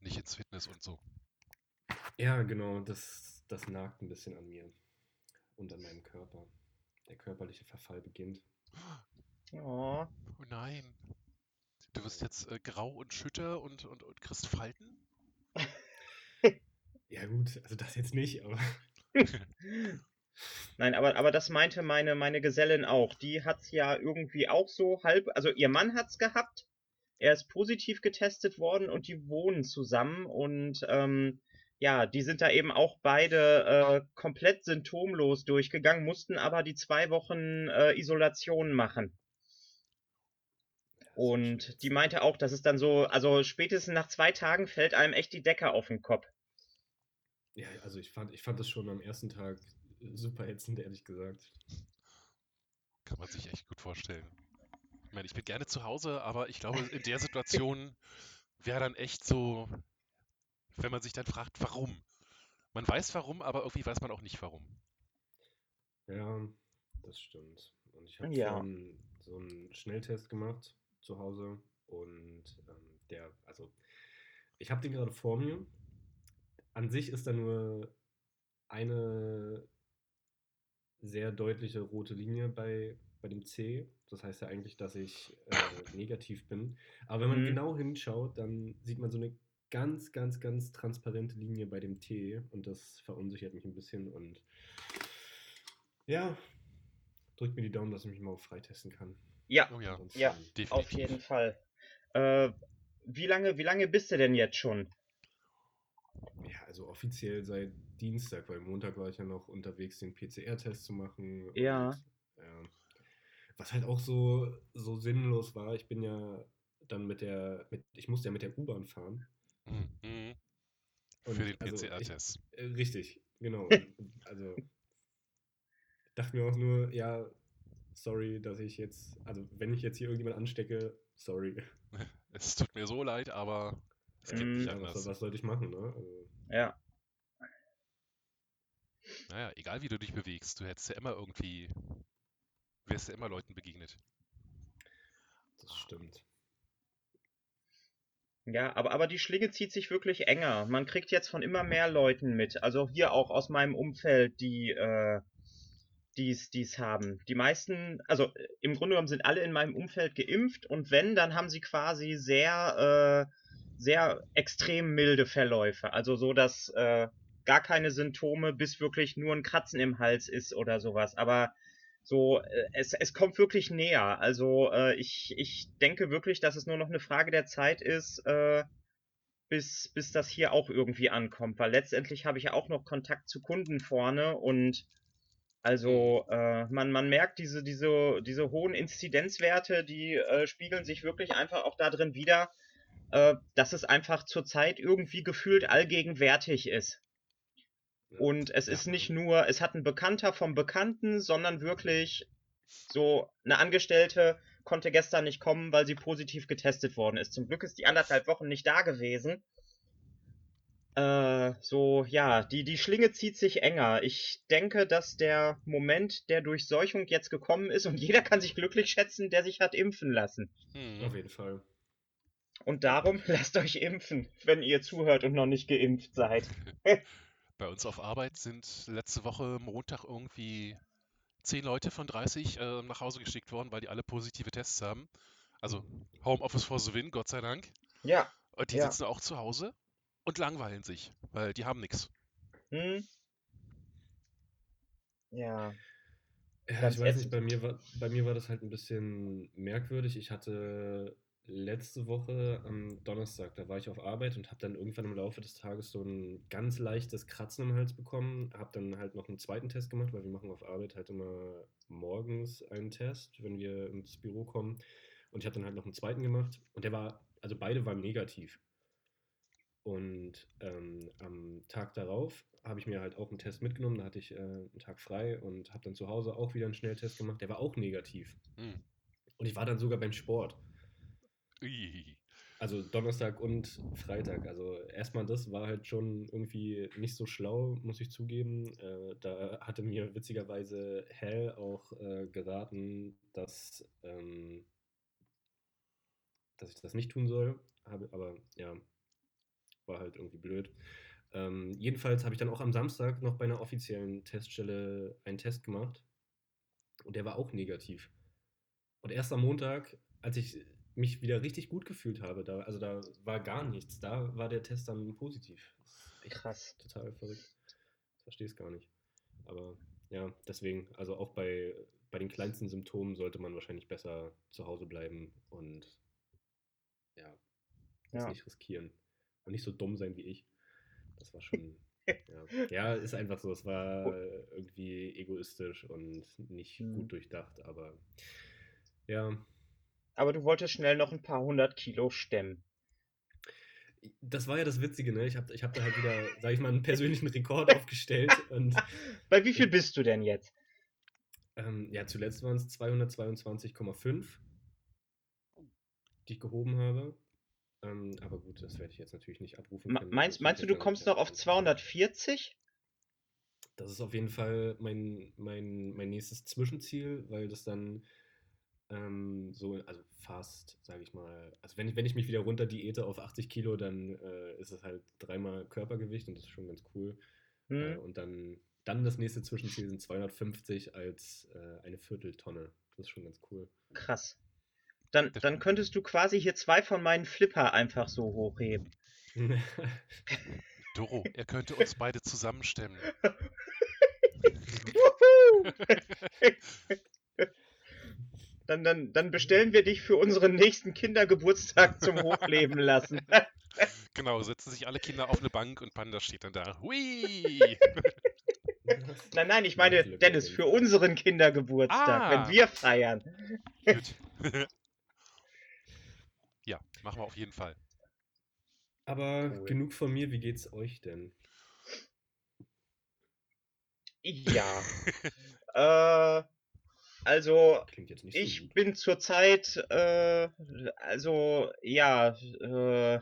Nicht ins Fitness und so. Ja, genau, das, das nagt ein bisschen an mir und an meinem Körper. Der körperliche Verfall beginnt. Oh. Oh nein. Du wirst jetzt äh, grau und schütter und, und, und kriegst Falten? Ja gut, also das jetzt nicht, aber Nein, aber, aber das meinte meine, meine Gesellin auch. Die hat's ja irgendwie auch so halb. Also ihr Mann hat's gehabt. Er ist positiv getestet worden und die wohnen zusammen. Und ähm, ja, die sind da eben auch beide äh, komplett symptomlos durchgegangen, mussten aber die zwei Wochen äh, Isolation machen. Und die meinte auch, dass es dann so, also spätestens nach zwei Tagen fällt einem echt die Decke auf den Kopf. Ja, also ich fand, ich fand das schon am ersten Tag super ätzend, ehrlich gesagt. Kann man sich echt gut vorstellen. Ich meine, ich bin gerne zu Hause, aber ich glaube, in der Situation wäre dann echt so, wenn man sich dann fragt, warum? Man weiß warum, aber irgendwie weiß man auch nicht warum. Ja, das stimmt. Und ich habe Ja. schon so einen Schnelltest gemacht zu Hause und ähm, der, also ich habe den gerade vor mir. An sich ist da nur eine sehr deutliche rote Linie bei, bei dem C. Das heißt ja eigentlich, dass ich äh, negativ bin. Aber wenn man Mhm. genau hinschaut, dann sieht man so eine ganz, ganz, ganz transparente Linie bei dem T und das verunsichert mich ein bisschen und ja, drückt mir die Daumen, dass ich mich mal freitesten kann. Ja, Oh ja, Ja, definitiv. auf jeden Fall. Äh, wie lange, wie lange bist du denn jetzt schon? Ja, also offiziell seit Dienstag, weil Montag war ich ja noch unterwegs, den PCR-Test zu machen. Ja. Und, ja. Was halt auch so, so sinnlos war, ich bin ja dann mit der, mit, ich musste ja mit der U-Bahn fahren. Mhm. Und Für den also PCR-Test. Äh, Richtig, genau. Also dachte mir auch nur, ja, sorry, dass ich jetzt, also wenn ich jetzt hier irgendjemand anstecke, sorry. Es tut mir so leid, aber es geht Mm. nicht was, anders. was sollte ich machen, ne? Also, Ja, Naja, egal wie du dich bewegst, du hättest ja immer irgendwie, wärst ja immer Leuten begegnet. das stimmt. ja, aber, aber die Schlinge zieht sich wirklich enger. Man kriegt jetzt von immer mehr Leuten mit. Also hier auch aus meinem Umfeld, die äh, dies, dies haben. Die meisten, also äh, im Grunde genommen sind alle in meinem Umfeld geimpft und wenn, dann haben sie quasi sehr, äh, sehr extrem milde Verläufe. Also so, dass äh, gar keine Symptome bis wirklich nur ein Kratzen im Hals ist oder sowas. Aber so, äh, es, es kommt wirklich näher. Also äh, ich, ich denke wirklich, dass es nur noch eine Frage der Zeit ist, äh, bis, bis das hier auch irgendwie ankommt. Weil letztendlich habe ich ja auch noch Kontakt zu Kunden vorne und also äh, man, man merkt diese, diese, diese hohen Inzidenzwerte, die äh, spiegeln sich wirklich einfach auch da drin wieder, äh, dass es einfach zurzeit irgendwie gefühlt allgegenwärtig ist. Und es ist nicht nur, es hat ein Bekannter vom Bekannten, sondern wirklich so eine Angestellte konnte gestern nicht kommen, weil sie positiv getestet worden ist. Zum Glück ist die anderthalb Wochen nicht da gewesen. Äh, so, ja, die, die Schlinge zieht sich enger. Ich denke, dass der Moment der Durchseuchung jetzt gekommen ist und jeder kann sich glücklich schätzen, der sich hat impfen lassen. Mhm. Auf jeden Fall. Und darum lasst euch impfen, wenn ihr zuhört und noch nicht geimpft seid. Bei uns auf Arbeit sind letzte Woche Montag irgendwie 10 Leute von 30 äh, nach Hause geschickt worden, weil die alle positive Tests haben. Also Homeoffice for the win, Gott sei Dank. Ja. Und die Ja. sitzen auch zu Hause und langweilen sich, weil die haben nichts. Hm? Ja. Ja, ich weiß nicht, bei mir, war, bei mir war das halt ein bisschen merkwürdig. Ich hatte letzte Woche am Donnerstag, da war ich auf Arbeit und habe dann irgendwann im Laufe des Tages so ein ganz leichtes Kratzen im Hals bekommen. Habe dann halt noch einen zweiten Test gemacht, weil wir machen auf Arbeit halt immer morgens einen Test, wenn wir ins Büro kommen. Und ich habe dann halt noch einen zweiten gemacht und der war, also beide waren negativ. Und ähm, am Tag darauf habe ich mir halt auch einen Test mitgenommen. Da hatte ich äh, einen Tag frei und habe dann zu Hause auch wieder einen Schnelltest gemacht. Der war auch negativ. Hm. Und ich war dann sogar beim Sport. Ui. Also Donnerstag und Freitag. Also erstmal das war halt schon irgendwie nicht so schlau, muss ich zugeben. Äh, da hatte mir witzigerweise Hell auch äh, geraten, dass, ähm, dass ich das nicht tun soll. Habe, aber ja, war halt irgendwie blöd. Ähm, jedenfalls habe ich dann auch am Samstag noch bei einer offiziellen Teststelle einen Test gemacht. Und der war auch negativ. Und erst am Montag, als ich mich wieder richtig gut gefühlt habe, da, also da war gar nichts, da war der Test dann positiv. Krass. Total verrückt. Ich verstehe es gar nicht. Aber ja, deswegen, also auch bei, bei den kleinsten Symptomen sollte man wahrscheinlich besser zu Hause bleiben und ja, das Ja. nicht riskieren. Und nicht so dumm sein wie ich. Das war schon. ja. ja, ist einfach so. Es war irgendwie egoistisch und nicht Hm. gut durchdacht, aber ja, Aber du wolltest schnell noch ein paar hundert Kilo stemmen. das war ja das Witzige, ne? Ich habe ich hab da halt wieder, sag ich mal, einen persönlichen Rekord aufgestellt und Bei wie viel bist du denn jetzt? ähm, ja, zuletzt waren es 222,5, die ich gehoben habe. Ähm, aber gut, das werde ich jetzt natürlich nicht abrufen können. Meinst, meinst du, du kommst noch auf 240? Das ist auf jeden Fall mein, mein, mein nächstes Zwischenziel, weil das dann ähm, so, also fast, sage ich mal, also wenn ich, wenn ich mich wieder runter diete auf 80 Kilo, dann äh, ist es halt dreimal Körpergewicht und das ist schon ganz cool. Äh, Hm? und dann, dann das nächste Zwischenziel sind 250 als äh, eine Vierteltonne. Das ist schon ganz cool. Krass. Dann, dann könntest du quasi hier zwei von meinen Flipper einfach so hochheben. Doro, er könnte uns beide zusammenstemmen. Wuhu! dann, dann, dann bestellen wir dich für unseren nächsten Kindergeburtstag zum Hochleben lassen. Genau, setzen sich alle Kinder auf eine Bank und Panda steht dann da. Hui! Nein, nein, ich meine, Dennis, für unseren Kindergeburtstag, Ah. wenn wir feiern. Gut. Machen wir auf jeden Fall. Aber Cool. genug von mir, wie geht's euch denn? Ja. äh, also, Klingt jetzt nicht so Ich gut. bin zurzeit, äh, also ja, äh,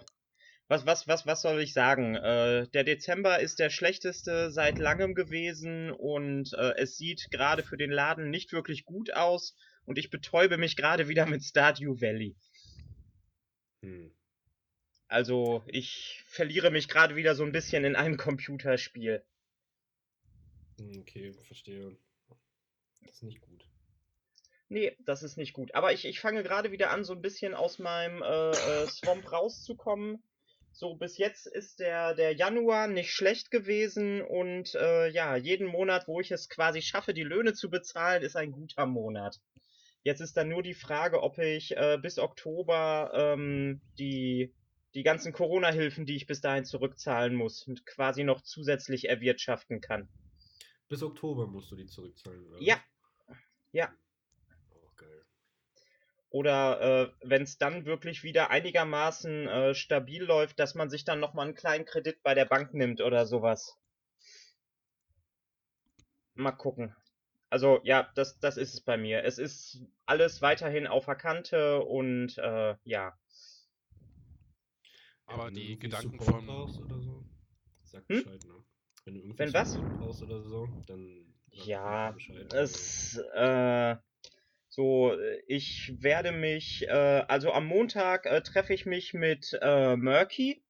was, was, was, was soll ich sagen? Äh, der Dezember ist der schlechteste seit langem gewesen und äh, es sieht gerade für den Laden nicht wirklich gut aus und ich betäube mich gerade wieder mit Stardew Valley. Hm. Also ich verliere mich gerade wieder so ein bisschen in einem Computerspiel. Hm, Okay, verstehe. Das ist nicht gut. Nee, das ist nicht gut. Aber ich, ich fange gerade wieder an, so ein bisschen aus meinem äh, äh, Swamp rauszukommen. So, bis jetzt ist der, der Januar nicht schlecht gewesen und äh, ja, jeden Monat, wo ich es quasi schaffe, die Löhne zu bezahlen, ist ein guter Monat. Jetzt ist dann nur die Frage, ob ich äh, bis Oktober ähm, die, die ganzen Corona-Hilfen, die ich bis dahin zurückzahlen muss, quasi noch zusätzlich erwirtschaften kann. Bis Oktober musst du die zurückzahlen, oder? Ja. Ja. Oh, geil. Oder äh, wenn es dann wirklich wieder einigermaßen äh, stabil läuft, dass man sich dann nochmal einen kleinen Kredit bei der Bank nimmt oder sowas. Mal gucken. Also ja, das, das ist es bei mir. Es ist alles weiterhin auf der Kante und äh, ja. Aber wenn du die irgendwie Gedanken Support von. brauchst oder so, sag Hm? Bescheid, ne? Wenn du irgendwie Wenn was? Support brauchst oder so, dann sag Ja, Bescheid. es, äh, So, ich werde mich, äh, also am Montag äh, treffe ich mich mit äh, Murky.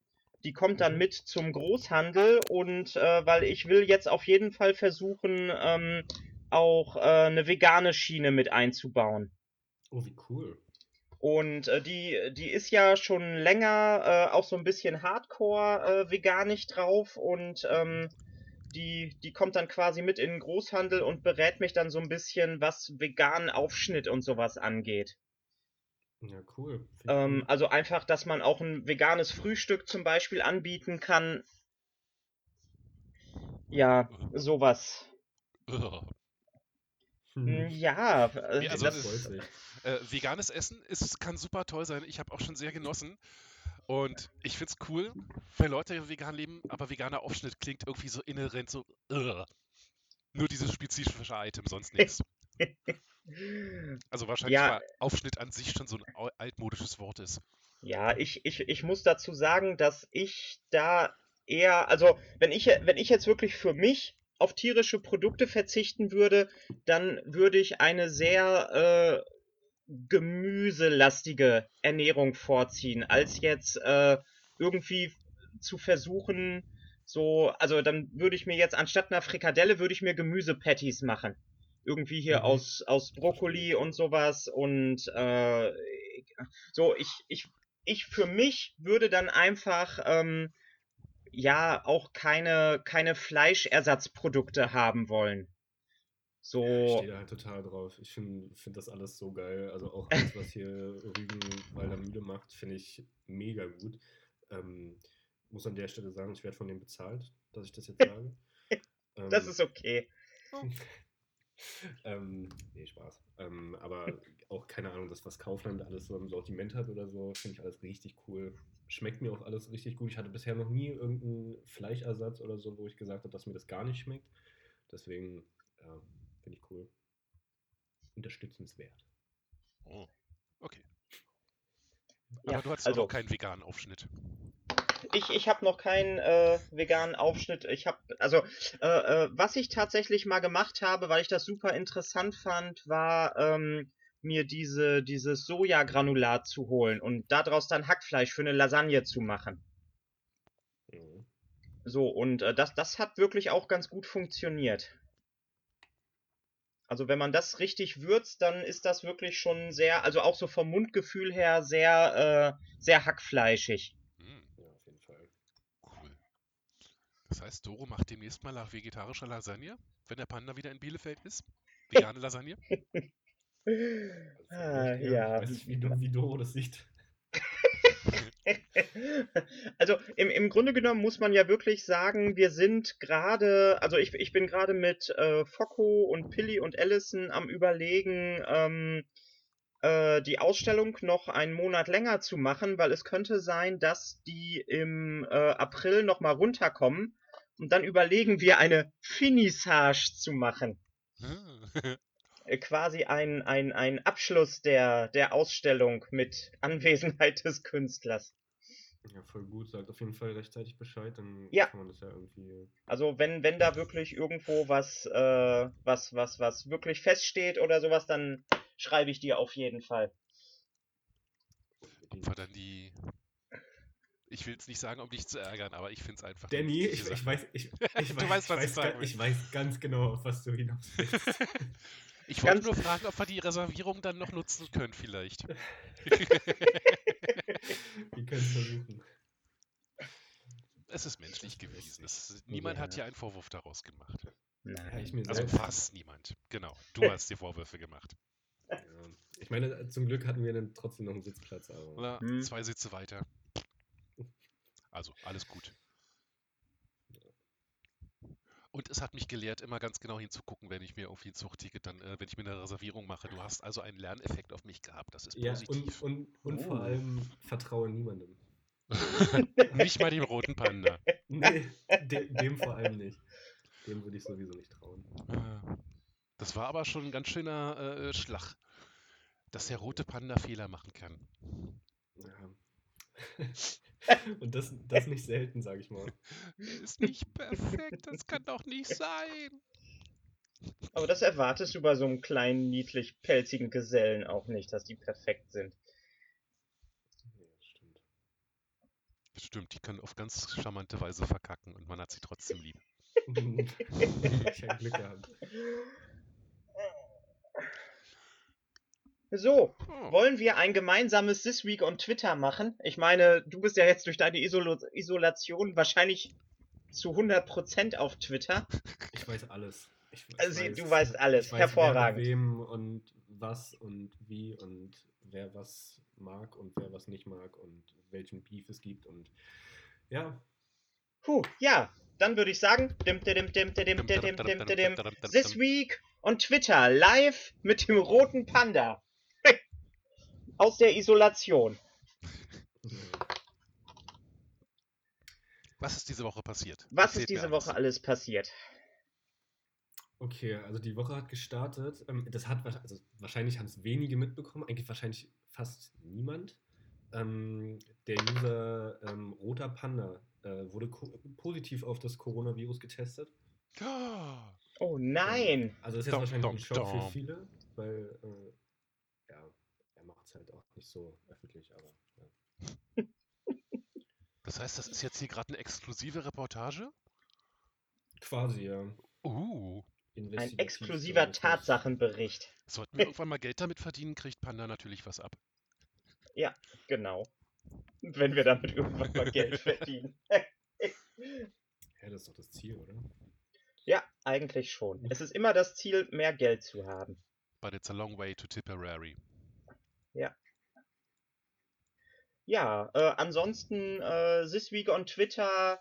Die kommt dann Mhm. mit zum Großhandel und äh, weil ich will jetzt auf jeden Fall versuchen, ähm, auch äh, eine vegane Schiene mit einzubauen. Oh, wie cool. Und äh, die, die ist ja schon länger äh, auch so ein bisschen hardcore äh, veganisch drauf und ähm, die, die kommt dann quasi mit in den Großhandel und berät mich dann so ein bisschen, was veganen Aufschnitt und sowas angeht. Ja, cool. Ähm, also einfach, dass man auch ein veganes Frühstück zum Beispiel anbieten kann. Ja, sowas. Ugh. Hm. Ja, äh, Ja, also Das sich. Äh, veganes Essen ist, kann super toll sein. Ich habe auch schon sehr genossen. Und ich finde es cool, wenn Leute vegan leben, aber veganer Aufschnitt klingt irgendwie so inhärent so. Ugh. Nur dieses spezifische Item, sonst nichts. Also wahrscheinlich, Ja. weil Aufschnitt an sich schon so ein altmodisches Wort ist. Ja, ich, ich, ich muss dazu sagen, dass ich da eher, also wenn ich, wenn ich jetzt wirklich für mich auf tierische Produkte verzichten würde, dann würde ich eine sehr äh, gemüselastige Ernährung vorziehen, als jetzt äh, irgendwie zu versuchen, so, also dann würde ich mir jetzt anstatt einer Frikadelle, würde ich mir Gemüsepatties machen. Irgendwie hier Mhm. aus, aus Brokkoli und sowas und äh, so, ich, ich, ich für mich würde dann einfach ähm, ja auch keine, keine Fleischersatzprodukte haben wollen. Ich So, stehe da halt total drauf. Ich finde find das alles so geil. Also auch alles, was hier Rügenwalder Mühle macht, finde ich mega gut. Ähm, muss an der Stelle sagen, ich werde von dem bezahlt, dass ich das jetzt sage. das Ähm, ist okay. ähm, nee, Spaß. Ähm, aber auch keine Ahnung, das, was Kaufland alles so im Sortiment hat oder so, finde ich alles richtig cool. Schmeckt mir auch alles richtig gut. Ich hatte bisher noch nie irgendeinen Fleischersatz oder so, wo ich gesagt habe, dass mir das gar nicht schmeckt. Deswegen ja, finde ich cool. Unterstützenswert. Oh, okay. Ja, Aber du hast also- auch noch keinen veganen Aufschnitt. Ich, ich habe noch keinen äh, veganen Aufschnitt. Ich habe, also, äh, äh, was ich tatsächlich mal gemacht habe, weil ich das super interessant fand, war ähm, mir diese, dieses Sojagranulat zu holen und daraus dann Hackfleisch für eine Lasagne zu machen. Mhm. So, und äh, das, das hat wirklich auch ganz gut funktioniert. Also wenn man das richtig würzt, dann ist das wirklich schon sehr, also auch so vom Mundgefühl her sehr, äh, sehr hackfleischig. Hm, Ja, auf jeden Fall. cool. Das heißt, Doro macht demnächst mal nach vegetarischer Lasagne, wenn der Panda wieder in Bielefeld ist? Vegane Lasagne? Also Ah, vielleicht, ja. Ich weiß nicht, wie, Du- wie Doro das sieht. Also im, im Grunde genommen muss man ja wirklich sagen, wir sind gerade, also ich, ich bin gerade mit äh, Focko und Pilly und Allison am überlegen, ähm, äh, die Ausstellung noch einen Monat länger zu machen, weil es könnte sein, dass die im äh, April nochmal runterkommen und dann überlegen wir eine Finissage zu machen. Äh, quasi ein, ein, ein Abschluss der, der Ausstellung mit Anwesenheit des Künstlers. Ja, voll gut. Sagt auf jeden Fall rechtzeitig Bescheid, dann Ja. kann man das ja irgendwie. Also wenn, wenn da wirklich irgendwo was, äh, was, was, was wirklich feststeht oder sowas, dann schreibe ich dir auf jeden Fall. Ob wir dann die. Ich will es nicht sagen, um dich zu ärgern, aber ich finde es einfach. Danny, ich, ich weiß, ich, ich, Du weiß, weißt, ich ich, weiß, will. ich weiß ganz genau, auf was du hinaus willst. Ich wollte nur fragen, ob wir die Reservierung dann noch nutzen können, vielleicht. Wir können es versuchen. Es ist menschlich gewesen. Es, niemand hat Ja. hier einen Vorwurf daraus gemacht. Ja, ich mir Also selbst. fast niemand. Genau. Du hast dir Vorwürfe gemacht. Ja. Ich meine, zum Glück hatten wir dann trotzdem noch einen Sitzplatz, aber. Na, Hm. Zwei Sitze weiter. Also, alles gut. Und es hat mich gelehrt, immer ganz genau hinzugucken, wenn ich mir irgendwie ein Zugticket dann, äh, wenn ich mir eine Reservierung mache. Du hast also einen Lerneffekt auf mich gehabt. Das ist Ja, positiv. und, und, und vor Oh. allem vertraue niemandem. nicht mal dem roten Panda. Nee, de, dem vor allem nicht. Dem würde ich sowieso nicht trauen. Äh, Das war aber schon ein ganz schöner äh, Schlag, dass der rote Panda Fehler machen kann. Ja. Und das, das nicht selten, sage ich mal. Ist nicht perfekt, das kann doch nicht sein. Aber das erwartest du bei so einem kleinen, niedlich pelzigen Gesellen auch nicht, dass die perfekt sind. Stimmt. Stimmt, die können auf ganz charmante Weise verkacken und man hat sie trotzdem lieb. ich habe Glück gehabt. So, wollen wir ein gemeinsames This Week on Twitter machen? Ich meine, du bist ja jetzt durch deine Isol Isolation wahrscheinlich zu 100% auf Twitter. Ich weiß alles. Ich, ich also, du weißt alles, weiß, hervorragend. Wer wem und was und wie und wer was mag und wer was nicht mag und welchen Beef es gibt und ja. Puh, ja, dann würde ich sagen, dim, dim, this week on Twitter live mit dem roten Panda. Aus der Isolation. Was ist diese Woche passiert? Was Erzählt ist diese alles. Woche alles passiert? okay, also die Woche hat gestartet. Ähm, das hat also wahrscheinlich haben es wenige mitbekommen, eigentlich wahrscheinlich fast niemand. Ähm, der User ähm, Roter Panda äh, wurde positiv auf das Coronavirus getestet. Ah, Oh nein! Also ist jetzt Dom, wahrscheinlich dom, ein Schock für dom. viele, weil äh, es halt auch nicht so öffentlich, aber ja. Das heißt, das ist jetzt hier gerade eine exklusive Reportage? quasi ja. Uh, Ein exklusiver. Tatsachenbericht. sollten wir irgendwann mal Geld damit verdienen, kriegt Panda natürlich was ab. Genau. Wenn wir damit irgendwann mal Geld verdienen. Ja, das ist doch das Ziel, oder? Ja, eigentlich schon. Es ist immer das Ziel, mehr Geld zu haben. But it's a long way to Tipperary. Ja, äh, ansonsten, äh, This Week on Twitter,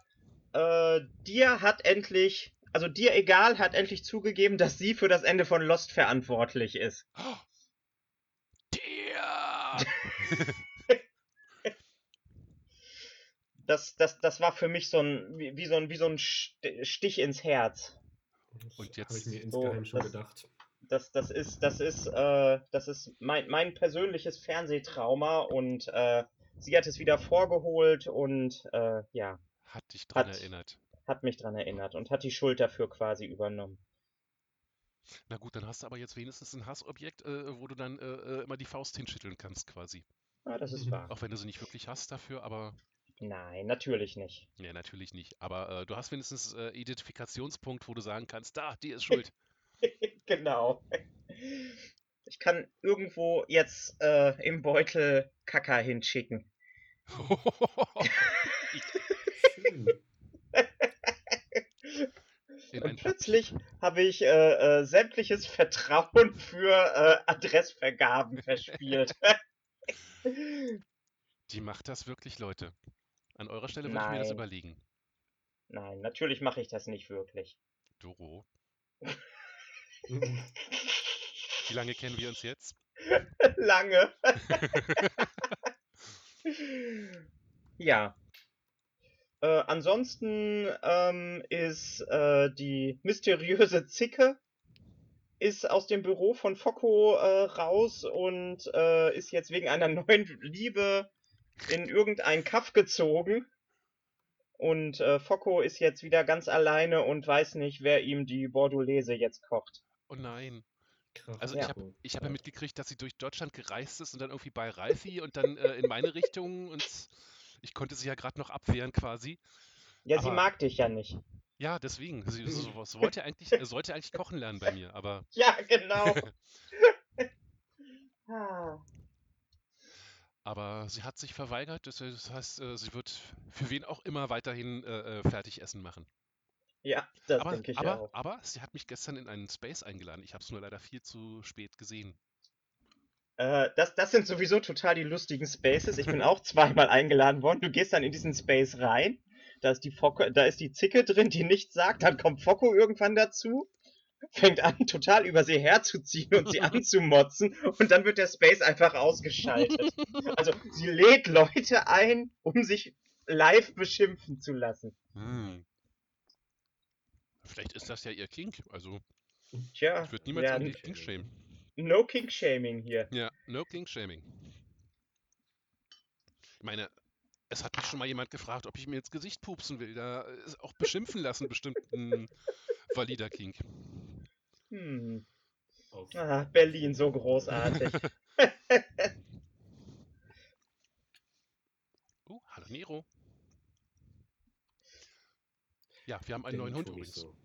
äh, dir hat endlich, also dir egal, hat endlich zugegeben, dass sie für das Ende von Lost verantwortlich ist. Oh, der! Das, das, das war für mich so ein, wie, wie so ein, wie so ein St- Stich ins Herz. Und habe jetzt- ich mir so, insgeheim schon das- gedacht. Das, das ist, das ist, äh, das ist mein, mein persönliches Fernsehtrauma und äh, sie hat es wieder vorgeholt und äh, ja, Hat dich dran Hat- erinnert. hat mich dran erinnert und hat die Schuld dafür quasi übernommen. Na gut, dann hast du aber jetzt wenigstens ein Hassobjekt, äh, wo du dann äh, äh, immer die Faust hinschütteln kannst quasi. Ja, das ist wahr. Auch wenn du sie nicht wirklich hast dafür, aber Nein, natürlich nicht. ja, natürlich nicht. Aber äh, du hast wenigstens äh, Identifikationspunkt, wo du sagen kannst, da, die ist schuld. genau. Ich kann irgendwo jetzt äh, im Beutel Kaka hinschicken. Und plötzlich habe ich äh, äh, sämtliches Vertrauen für äh, Adressvergaben verspielt. Die macht das wirklich, Leute. An eurer Stelle würde ich mir das überlegen. Nein, natürlich mache ich das nicht wirklich. Doro. Wie lange kennen wir uns jetzt? Lange. ja. Äh, ansonsten ähm, ist äh, die mysteriöse Zicke ist aus dem Büro von Focco äh, raus und äh, ist jetzt wegen einer neuen Liebe in irgendein Kaff gezogen. Und äh, Focco ist jetzt wieder ganz alleine und weiß nicht, wer ihm die Bordelaise jetzt kocht. Oh nein. Krass. Also Ja. ich habe ich hab ja mitgekriegt, dass sie durch Deutschland gereist ist und dann irgendwie bei Ralfi und dann äh, in meine Richtung und ich konnte sie ja gerade noch abwehren quasi. Ja, sie Aber- mag dich ja nicht. Ja, deswegen. Sie, so, so, so wollte eigentlich, äh, sollte eigentlich kochen lernen bei mir, aber Ja, genau. ah. Aber sie hat sich verweigert, das heißt, äh, sie wird für wen auch immer weiterhin äh, äh, Fertigessen machen. Ja, das aber, denke ich aber, auch. aber sie hat mich gestern in einen Space eingeladen. Ich habe es nur leider viel zu spät gesehen. Äh, das, das sind sowieso total die lustigen Spaces. Ich bin auch zweimal eingeladen worden. Du gehst dann in diesen Space rein. Da ist die Focke, da ist die Zicke drin, die nichts sagt. Dann kommt Focko irgendwann dazu. Fängt an, total über sie herzuziehen und sie anzumotzen. Und dann wird der Space einfach ausgeschaltet. Also, sie lädt Leute ein, um sich live beschimpfen zu lassen. Hm. Vielleicht ist das ja ihr Kink. Also, Tja, ich würde niemals ja. Kink schämen. no King-Shaming hier. Ja, no Kink Shaming. Ich meine, es hat mich schon mal jemand gefragt, ob ich mir ins Gesicht pupsen will. Da ist auch beschimpfen lassen bestimmt ein valider Kink. Hm. Auf Ah, Berlin, so großartig. Oh, hallo Nero. Ja, wir haben einen Den neuen Hund übrigens. so.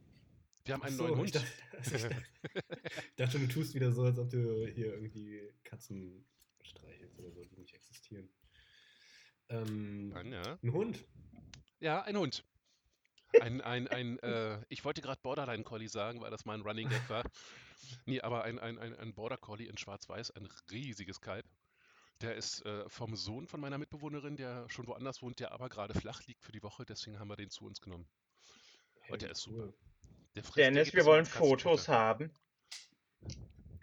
Wir haben einen so, neuen Hund. ich, dachte, ich dachte, du tust wieder so, als ob du hier irgendwie Katzen streichelst oder so, die nicht existieren. Ähm, Dann, ja. ein Hund. Ja, ein Hund. Ein, ein, ein, äh, ich wollte gerade Borderline Collie sagen, weil das mal ein Running Gag war. Nee, aber ein, ein, ein, ein Border Collie in Schwarz-Weiß, ein riesiges Kalb. Der ist äh, vom Sohn von meiner Mitbewohnerin, der schon woanders wohnt, der aber gerade flach liegt für die Woche, deswegen haben wir den zu uns genommen. Hey, der ist super. Der Dennis, wir wollen. Fotos haben.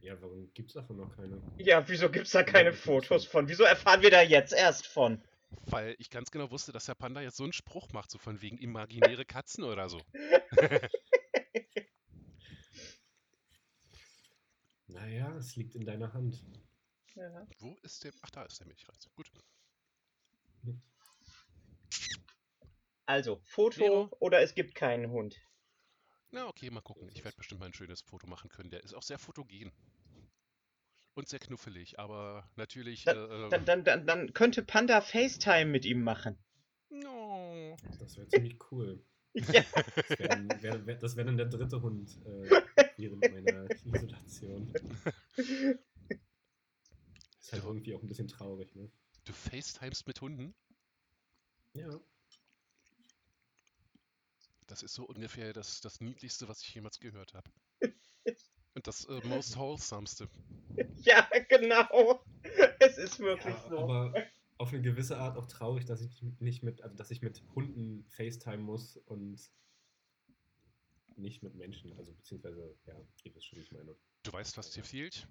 Ja, warum gibt's davon noch keine? Ja, wieso gibt's da keine Ja, Fotos von? Wieso erfahren wir da jetzt erst von? Weil ich ganz genau wusste, dass der Panda jetzt so einen Spruch macht, so von wegen imaginäre Katzen oder so. Naja, es liegt in deiner Hand. Ja. Wo ist der? Ach, da ist der Milchreis. Gut. Also, Foto Nero. oder es gibt keinen Hund. Na, okay, mal gucken. Ich werde bestimmt mal ein schönes Foto machen können. Der ist auch sehr fotogen. Und sehr knuffelig, aber natürlich. Da- äh, Dann, dann, dann, dann könnte Panda FaceTime mit ihm machen. no. Das wäre ziemlich cool. Ja, Das wäre wär, wär, wär dann der dritte Hund äh, während meiner Isolation. Ist halt irgendwie auch ein bisschen traurig, ne? Du FaceTimest mit Hunden? Ja. Das ist so ungefähr das, das Niedlichste, was ich jemals gehört habe. Und das äh, most wholesomeste. ja, genau. Es ist wirklich ja so. aber auf eine gewisse Art auch traurig, dass ich nicht mit, also dass ich mit Hunden FaceTime muss und nicht mit Menschen. Also beziehungsweise, ja, ihr wisst schon, wie ich meine. Du weißt, was dir fehlt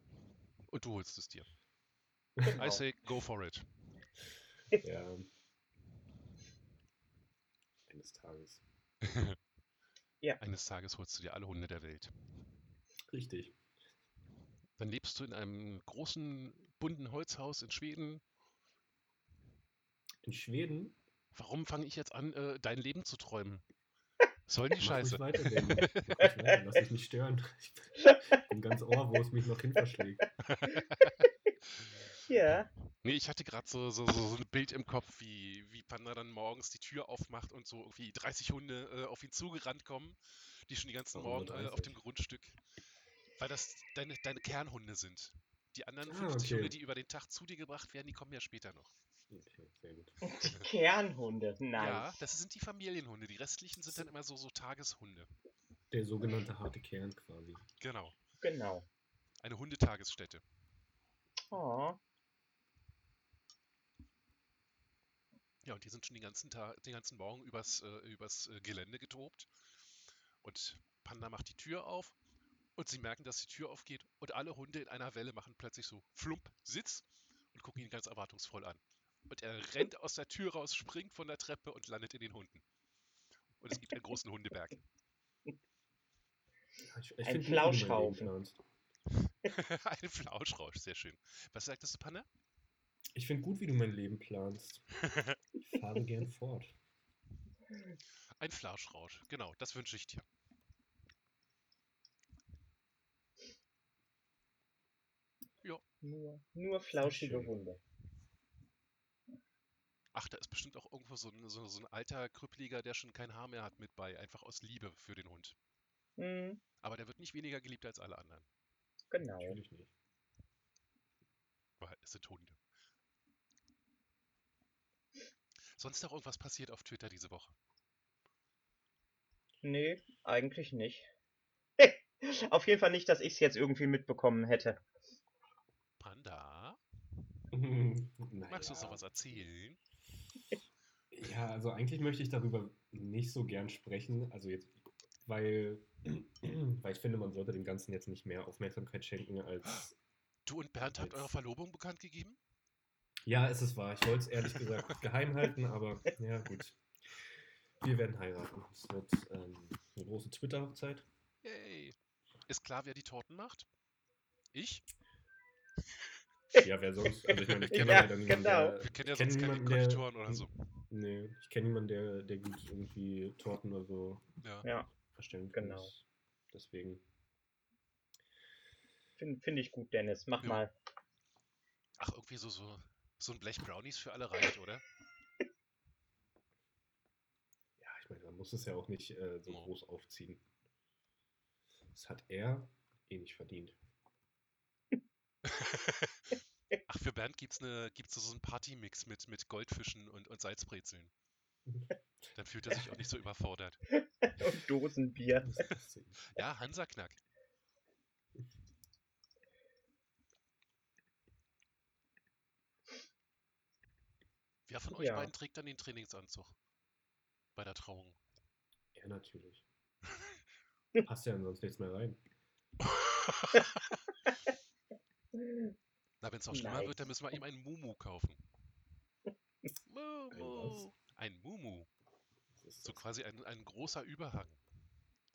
und du holst es dir. Genau. I say, go for it. Ja. Eines Tages. Eines Tages holst du dir alle Hunde der Welt. Richtig. Dann lebst du in einem großen, bunten Holzhaus in Schweden. In Schweden Warum fange ich jetzt an, äh, dein Leben zu träumen? Soll die Mach Scheiße. Mach ruhig weiter. Lass dich nicht stören. Ich bin ganz ohr, wo es mich noch hin verschlägt. Ja. Nee, ich hatte gerade so, so, so, so ein Bild im Kopf, wie, wie Panda dann morgens die Tür aufmacht und so irgendwie 30 Hunde äh, auf ihn zugerannt kommen, die schon die ganzen Morgen äh, auf 30? dem Grundstück. Weil das deine, deine Kernhunde sind. Die anderen Ah, 50 okay. Hunde, die über den Tag zu dir gebracht werden, die kommen ja später noch. Okay, sehr gut. Die Kernhunde. Nice. Ja, das sind die Familienhunde. Die restlichen sind dann immer so, so Tageshunde. Der sogenannte harte Kern quasi. Genau. Genau. Eine Hundetagesstätte. Oh. Ja, und die sind schon den ganzen Tag, den ganzen Morgen übers, äh, übers äh, Gelände getobt. Und Panda macht die Tür auf und sie merken, dass die Tür aufgeht und alle Hunde in einer Welle machen plötzlich so flump Sitz und gucken ihn ganz erwartungsvoll an. Und er rennt aus der Tür raus, springt von der Treppe und landet in den Hunden. Und es gibt einen großen Hundeberg. Ich, ich Ein planst. Ein Flauschrausch, sehr schön. Was sagtest du, Panda? Ich finde gut, wie du mein Leben planst. Fahre gern fort. Ein Flauschrausch, genau, das wünsche ich dir. Nur, nur flauschige. Hunde. Ach, da ist bestimmt auch irgendwo so ein, so, so ein alter Krüppeliger, der schon kein Haar mehr hat mit bei, einfach aus Liebe für den Hund. Hm, Aber der wird nicht weniger geliebt als alle anderen, genau. Natürlich nicht. weil es sind Hunde. Sonst noch irgendwas passiert auf Twitter diese Woche? Nee, eigentlich nicht. Auf jeden Fall nicht, dass ich es jetzt irgendwie mitbekommen hätte. Panda, naja. magst du uns noch was erzählen? Ja, also eigentlich möchte ich darüber nicht so gern sprechen. Also jetzt, weil, weil ich finde, man sollte dem Ganzen jetzt nicht mehr Aufmerksamkeit schenken als. Du und Bernd habt Jetzt. eure Verlobung bekannt gegeben? Ja, es ist wahr. Ich wollte es ehrlich gesagt geheim halten, aber ja, gut. Wir werden heiraten. Es wird ähm, eine große Twitter-Hochzeit. Yay. Ist klar, wer die Torten macht? Ich? Ja, wer sonst? Also ich meine, ich kenne Ja, leider niemanden, genau. der. Wir kennen ja ich kenn sonst keine Konditoren oder so. Nee, ich kenne niemanden, der, der gut irgendwie Torten oder so Ja. Ja, erstellen kann. Genau. Deswegen. Finde find ich gut, Dennis. Mach Ja. mal. Ach, irgendwie so, so, so ein Blech Brownies für alle reicht, oder? Ja, ich meine, man muss es ja auch nicht äh, so Oh. groß aufziehen. Das hat er eh nicht verdient. Ach, für Bernd gibt's eine, gibt's so einen Partymix mit, mit Goldfischen und, und Salzbrezeln. Dann fühlt er sich auch nicht so überfordert. Und Dosenbier. Ja, Hansa Wer von euch Ja. beiden trägt dann den Trainingsanzug? Bei der Trauung. ja, natürlich. Passt ja sonst nichts mehr rein. Na, wenn es auch schlimmer wird, dann müssen wir ihm einen Mumu kaufen. Mumu. Ein Mumu. So quasi ein, ein großer Überhang,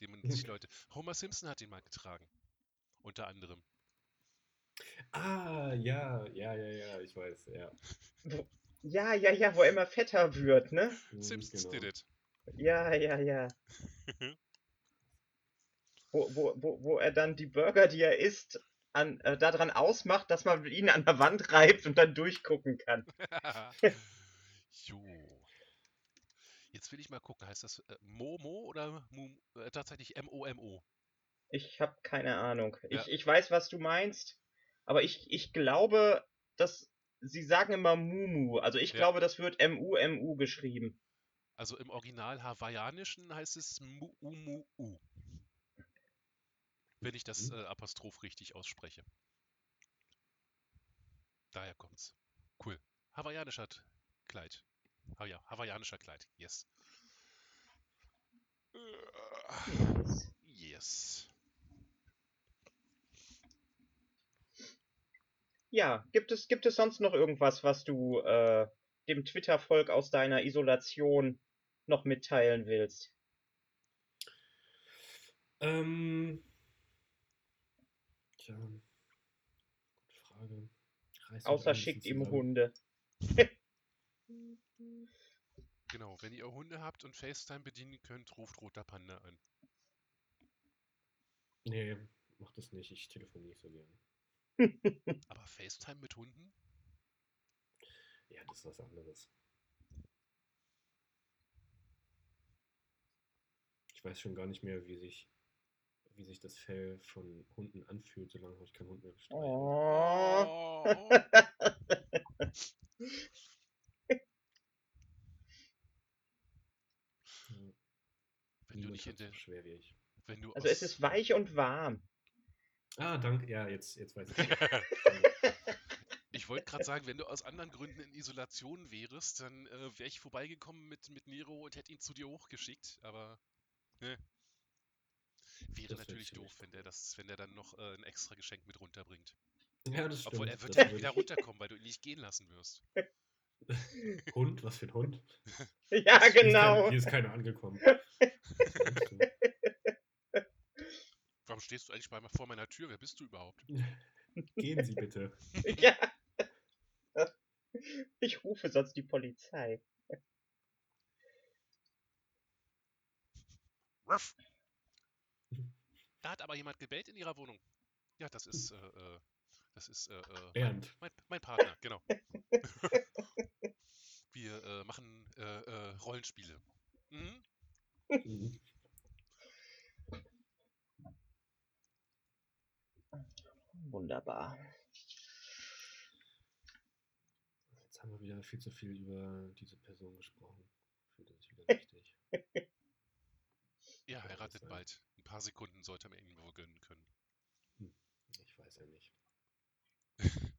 den man sich Leute. Homer Simpson hat ihn mal getragen. Unter anderem. Ah, ja, ja, ja, ja, ich weiß, ja. Ja, ja, ja, wo er immer fetter wird, ne? Simpsons genau. did it. Ja, ja, ja. wo, wo, wo, wo er dann die Burger, die er isst, an, äh, daran ausmacht, dass man ihn an der Wand reibt und dann durchgucken kann. jo. Jetzt will ich mal gucken, heißt das äh, Momo oder Mu, äh, tatsächlich M-O-M-O? Ich habe keine Ahnung. Ja. Ich, ich weiß, was du meinst, aber ich, ich glaube, dass sie sagen immer Mumu. Also ich Ja. glaube, das wird M-U-M-U geschrieben. Also im Original Hawaiianischen heißt es Mu-U-Mu-U. Wenn ich das Mhm. äh, Apostroph richtig ausspreche. Daher kommt's. Cool. Hawaiianischer Kleid. Ah ja, hawaiianischer Kleid. Yes. Yes. Ja, gibt es, gibt es sonst noch irgendwas, was du äh, dem Twitter-Volk aus deiner Isolation noch mitteilen willst? Ähm. Tja. Gute Frage. Mich Außer schickt ihm. Hunde. Genau, wenn ihr Hunde habt und FaceTime bedienen könnt, ruft Roter Panda an. Nee, mach das nicht. Ich telefoniere nicht so gerne. Aber FaceTime mit Hunden? Ja, das ist was anderes. Ich weiß schon gar nicht mehr, wie sich, wie sich das Fell von Hunden anfühlt, solange habe ich keinen Hund mehr gestreichelt. Oh. Wenn du nicht so der, schwer wie ich. Also es ist weich und warm. Ah, danke. Ja, jetzt, jetzt weiß ich. Ich wollte gerade sagen, wenn du aus anderen Gründen in Isolation wärst, dann äh, wäre ich vorbeigekommen mit, mit Nero und hätte ihn zu dir hochgeschickt, aber ne. Wäre Das natürlich doof, wenn der das, wenn der dann noch äh, ein extra Geschenk mit runterbringt. ja, das stimmt. Obwohl er wird ja würd wieder runterkommen, weil du ihn nicht gehen lassen wirst. Hund? Was für ein Hund? Ja, Hier ist kein- genau. Hier ist keiner angekommen. Warum stehst du eigentlich bei, vor meiner Tür? Wer bist du überhaupt? Gehen Sie bitte. Ja. Ich rufe sonst die Polizei. Ruff. Da hat aber jemand gebellt in ihrer Wohnung. Ja, das ist, äh, äh, das ist, äh, äh, mein, Bernd. mein, mein Partner, genau. Wir äh, machen äh, äh, Rollenspiele. Mhm. Wunderbar. Jetzt haben wir wieder viel zu viel über diese Person gesprochen. Ich finde das wieder wichtig. Ihr Ja, heiratet bald. Ein paar Sekunden sollte man wohl gönnen können. Ich weiß ja nicht.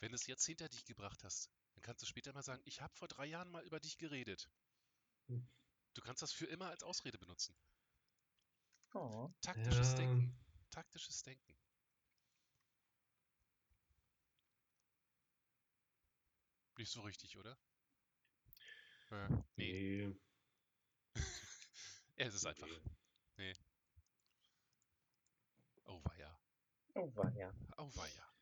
Wenn du es jetzt hinter dich gebracht hast, dann kannst du später mal sagen, ich habe vor drei Jahren mal über dich geredet. Hm. Du kannst das für immer als Ausrede benutzen. Oh. Taktisches Ja, Denken. Taktisches Denken. Nicht so richtig, oder? Äh, nee, Nee. es ist einfach. nee. Oh weia. Oh, war ja. Oh weia.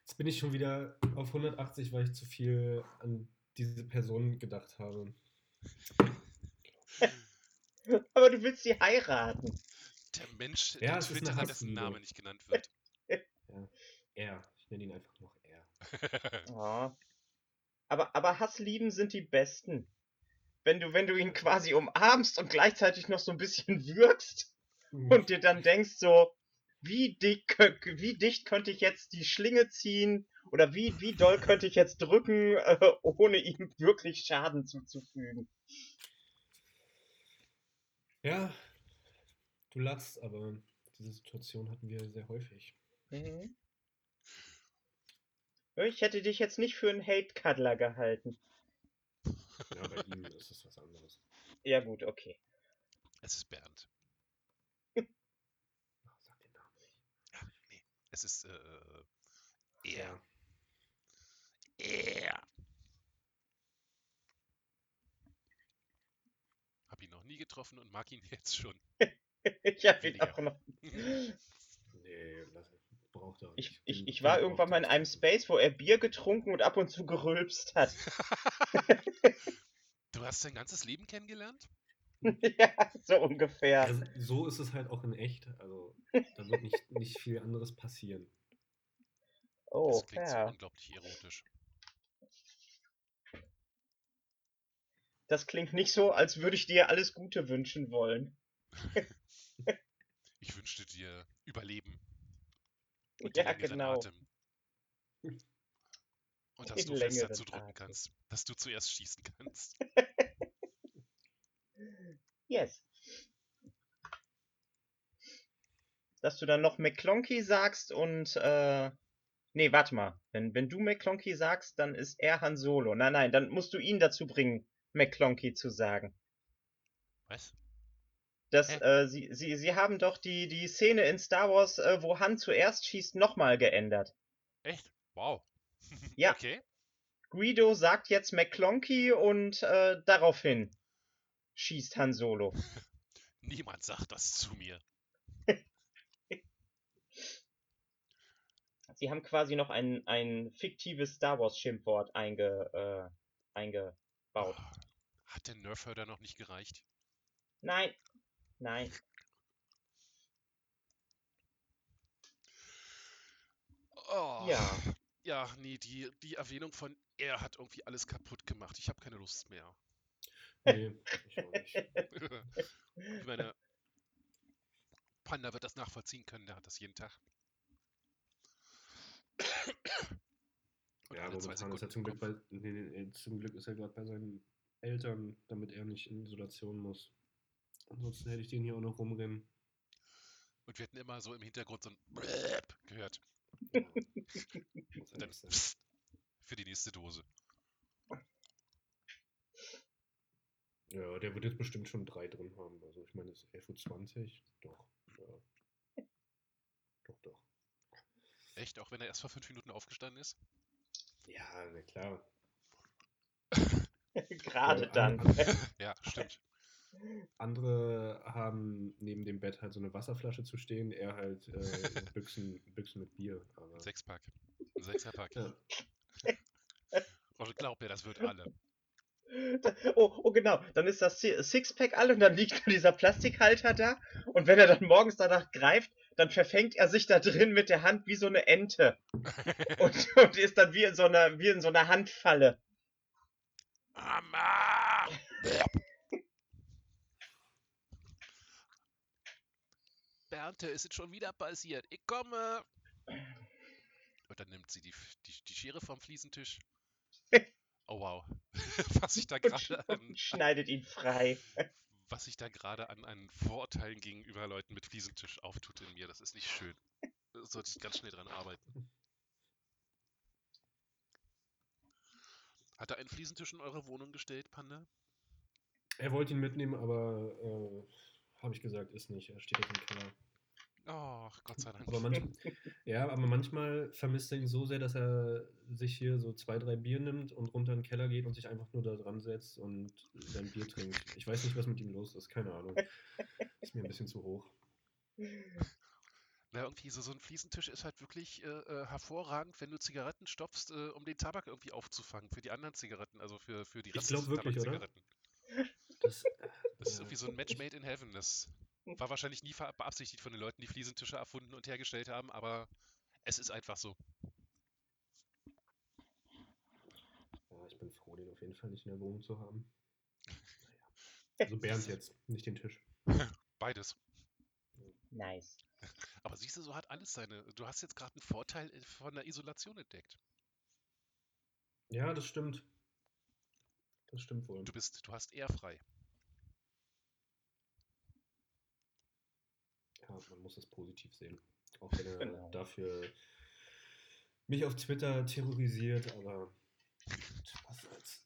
Jetzt bin ich schon wieder auf 180, weil ich zu viel an diese Person gedacht habe. Aber du willst sie heiraten. Der Mensch, Ja, der es ist eine Twitterer, dessen. Name nicht genannt wird. Ja, Ja. Er. Ich nenne ihn einfach noch er. Ja. Aber, aber Hasslieben sind die besten. Wenn du, wenn du ihn quasi umarmst und gleichzeitig noch so ein bisschen würgst und dir dann denkst so, wie dick, wie dicht könnte ich jetzt die Schlinge ziehen oder wie, wie doll könnte ich jetzt drücken, äh, ohne ihm wirklich Schaden zuzufügen. Ja, du lachst, aber diese Situation hatten wir sehr häufig. Mhm. Ich hätte dich jetzt nicht für einen Hate-Cuddler gehalten. Ja, bei ihm ist es was anderes. Ja gut, okay. Es ist Bernd. Sag den Namen nicht. Ach, nee. Es ist äh, er. Ja. Er. Hab ihn noch nie getroffen und mag ihn jetzt schon. Ich hab ihn Weniger. auch noch. Nee, lass, braucht er Ich, ich, ich war irgendwann mal in einem Space, wo er Bier getrunken und ab und zu gerülpst hat. du hast sein ganzes Leben kennengelernt? ja, so ungefähr. Ja, so ist es halt auch in echt. Also, da wird nicht, nicht viel anderes passieren. Oh, das klingt ja. so unglaublich erotisch. Das klingt nicht so, als würde ich dir alles Gute wünschen wollen. Ich wünschte dir Überleben. Und Ja, genau. Atem. Und dass du längeren zudrücken Atem. kannst. Dass du zuerst schießen kannst. Yes. Dass du dann noch McClonky sagst und, äh, nee, warte mal. Wenn, wenn du McClonky sagst, dann ist er Han Solo. Nein, nein, dann musst du ihn dazu bringen, McClonky zu sagen. Was? Das, Hä? äh, sie, sie, sie haben doch die, die Szene in Star Wars, äh, wo Han zuerst schießt, nochmal geändert. Echt? Wow. Ja. Okay. Guido sagt jetzt McClonky und äh, daraufhin schießt Han Solo. Niemand sagt das zu mir. Sie haben quasi noch ein, ein fiktives Star Wars Schimpfwort einge, äh, eingebaut. Ah, Hat der Nerfhörder noch nicht gereicht? Nein, nein. Oh, Ja. Ja, nee, die, die Erwähnung von er hat irgendwie alles kaputt gemacht. Ich habe keine Lust mehr. Nee, ich auch nicht. ich meine, Panda wird das nachvollziehen können, der hat das jeden Tag. Und Ja, alle aber zwei momentan ist er zum Glück, bei, nee, nee, zum Glück ist er gerade bei seinen Eltern, damit er nicht in Isolation muss. Ansonsten hätte ich den hier auch noch rumrennen. Und wir hätten immer so im Hintergrund so ein gehört. Dann für die nächste Dose. ja, der wird jetzt bestimmt schon drei drin haben. Also ich meine, es ist 11.20 Uhr. Doch. Ja. Doch, doch. Echt? Auch wenn er erst vor fünf Minuten aufgestanden ist? Ja, na klar. Gerade dann. an- Ja, stimmt. Andere haben neben dem Bett halt so eine Wasserflasche zu stehen, er halt äh, Büchsen, Büchsen mit Bier. Aber, Sechspack. Ein Sechserpack. ja. Und glaub mir, das wird alle. Oh, oh genau, dann ist das Si- Sixpack all und dann liegt nur dieser Plastikhalter da und wenn er dann morgens danach greift, dann verfängt er sich da drin mit der Hand wie so eine Ente und, und ist dann wie in so einer, wie in so einer Handfalle. Mama! Bernte, es ist schon wieder passiert. Ich komme. Und dann nimmt sie die, die, die Schere vom Fliesentisch. Oh wow. Was sich da gerade an, schneidet ihn frei. was sich da gerade an, an Vorurteilen gegenüber Leuten mit Fliesentisch auftut in mir, das ist nicht schön. Da sollte ich ganz schnell dran arbeiten. Hat er einen Fliesentisch in eure Wohnung gestellt, Panda? Er wollte ihn mitnehmen, aber äh, habe ich gesagt, ist nicht. Er steht jetzt im Keller. Oh, Gott sei Dank. Aber manchmal, ja, aber manchmal vermisst er ihn so sehr, dass er sich hier so zwei, drei Bier nimmt und runter in den Keller geht und sich einfach nur da dran setzt und sein Bier trinkt. Ich weiß nicht, was mit ihm los ist, keine Ahnung. Ist mir ein bisschen zu hoch. Na, irgendwie so, so ein Fliesentisch ist halt wirklich äh, äh, hervorragend, wenn du Zigaretten stopfst, äh, um den Tabak irgendwie aufzufangen für die anderen Zigaretten, also für, für die Ich glaub wirklich, oder? Das, Das ist ja. irgendwie so ein Match made in heaven. Das war wahrscheinlich nie beabsichtigt von den Leuten, die Fliesentische erfunden und hergestellt haben, aber Es ist einfach so. Ja, ich bin froh, den auf jeden Fall nicht in der Wohnung zu haben. Naja. Also Bernd jetzt, nicht den Tisch. Beides. Nice. Aber siehst du, so hat alles seine. Du hast jetzt gerade einen Vorteil von der Isolation entdeckt. Ja, das stimmt. Das stimmt wohl. Du bist, du hast eher frei. Ja, man muss es positiv sehen. Auch wenn er Genau. dafür mich auf Twitter terrorisiert, aber was soll's.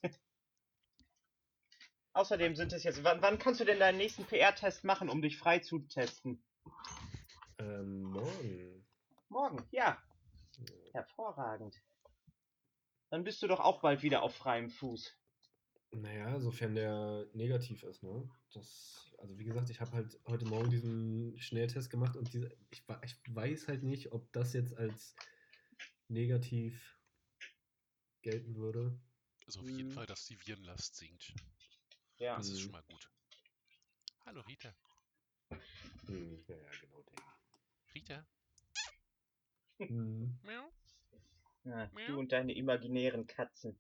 Außerdem sind es jetzt. Wann, wann kannst du denn deinen nächsten PR-Test machen, um dich frei zu testen? Ähm, morgen. Morgen, ja. Ja. Hervorragend. Dann bist du doch auch bald wieder auf freiem Fuß. Naja, sofern der negativ ist, ne? Das, also wie gesagt, ich habe halt heute Morgen diesen Schnelltest gemacht und diese, ich, ich weiß halt nicht, ob das jetzt als negativ gelten würde. Also auf jeden Mhm. Fall, dass die Virenlast sinkt. Ja. Das ist Mhm. schon mal gut. Hallo Rita. Hm, ja, ja, genau, der. Rita. Hm. Miau, Ja, Miau. du und deine imaginären Katzen.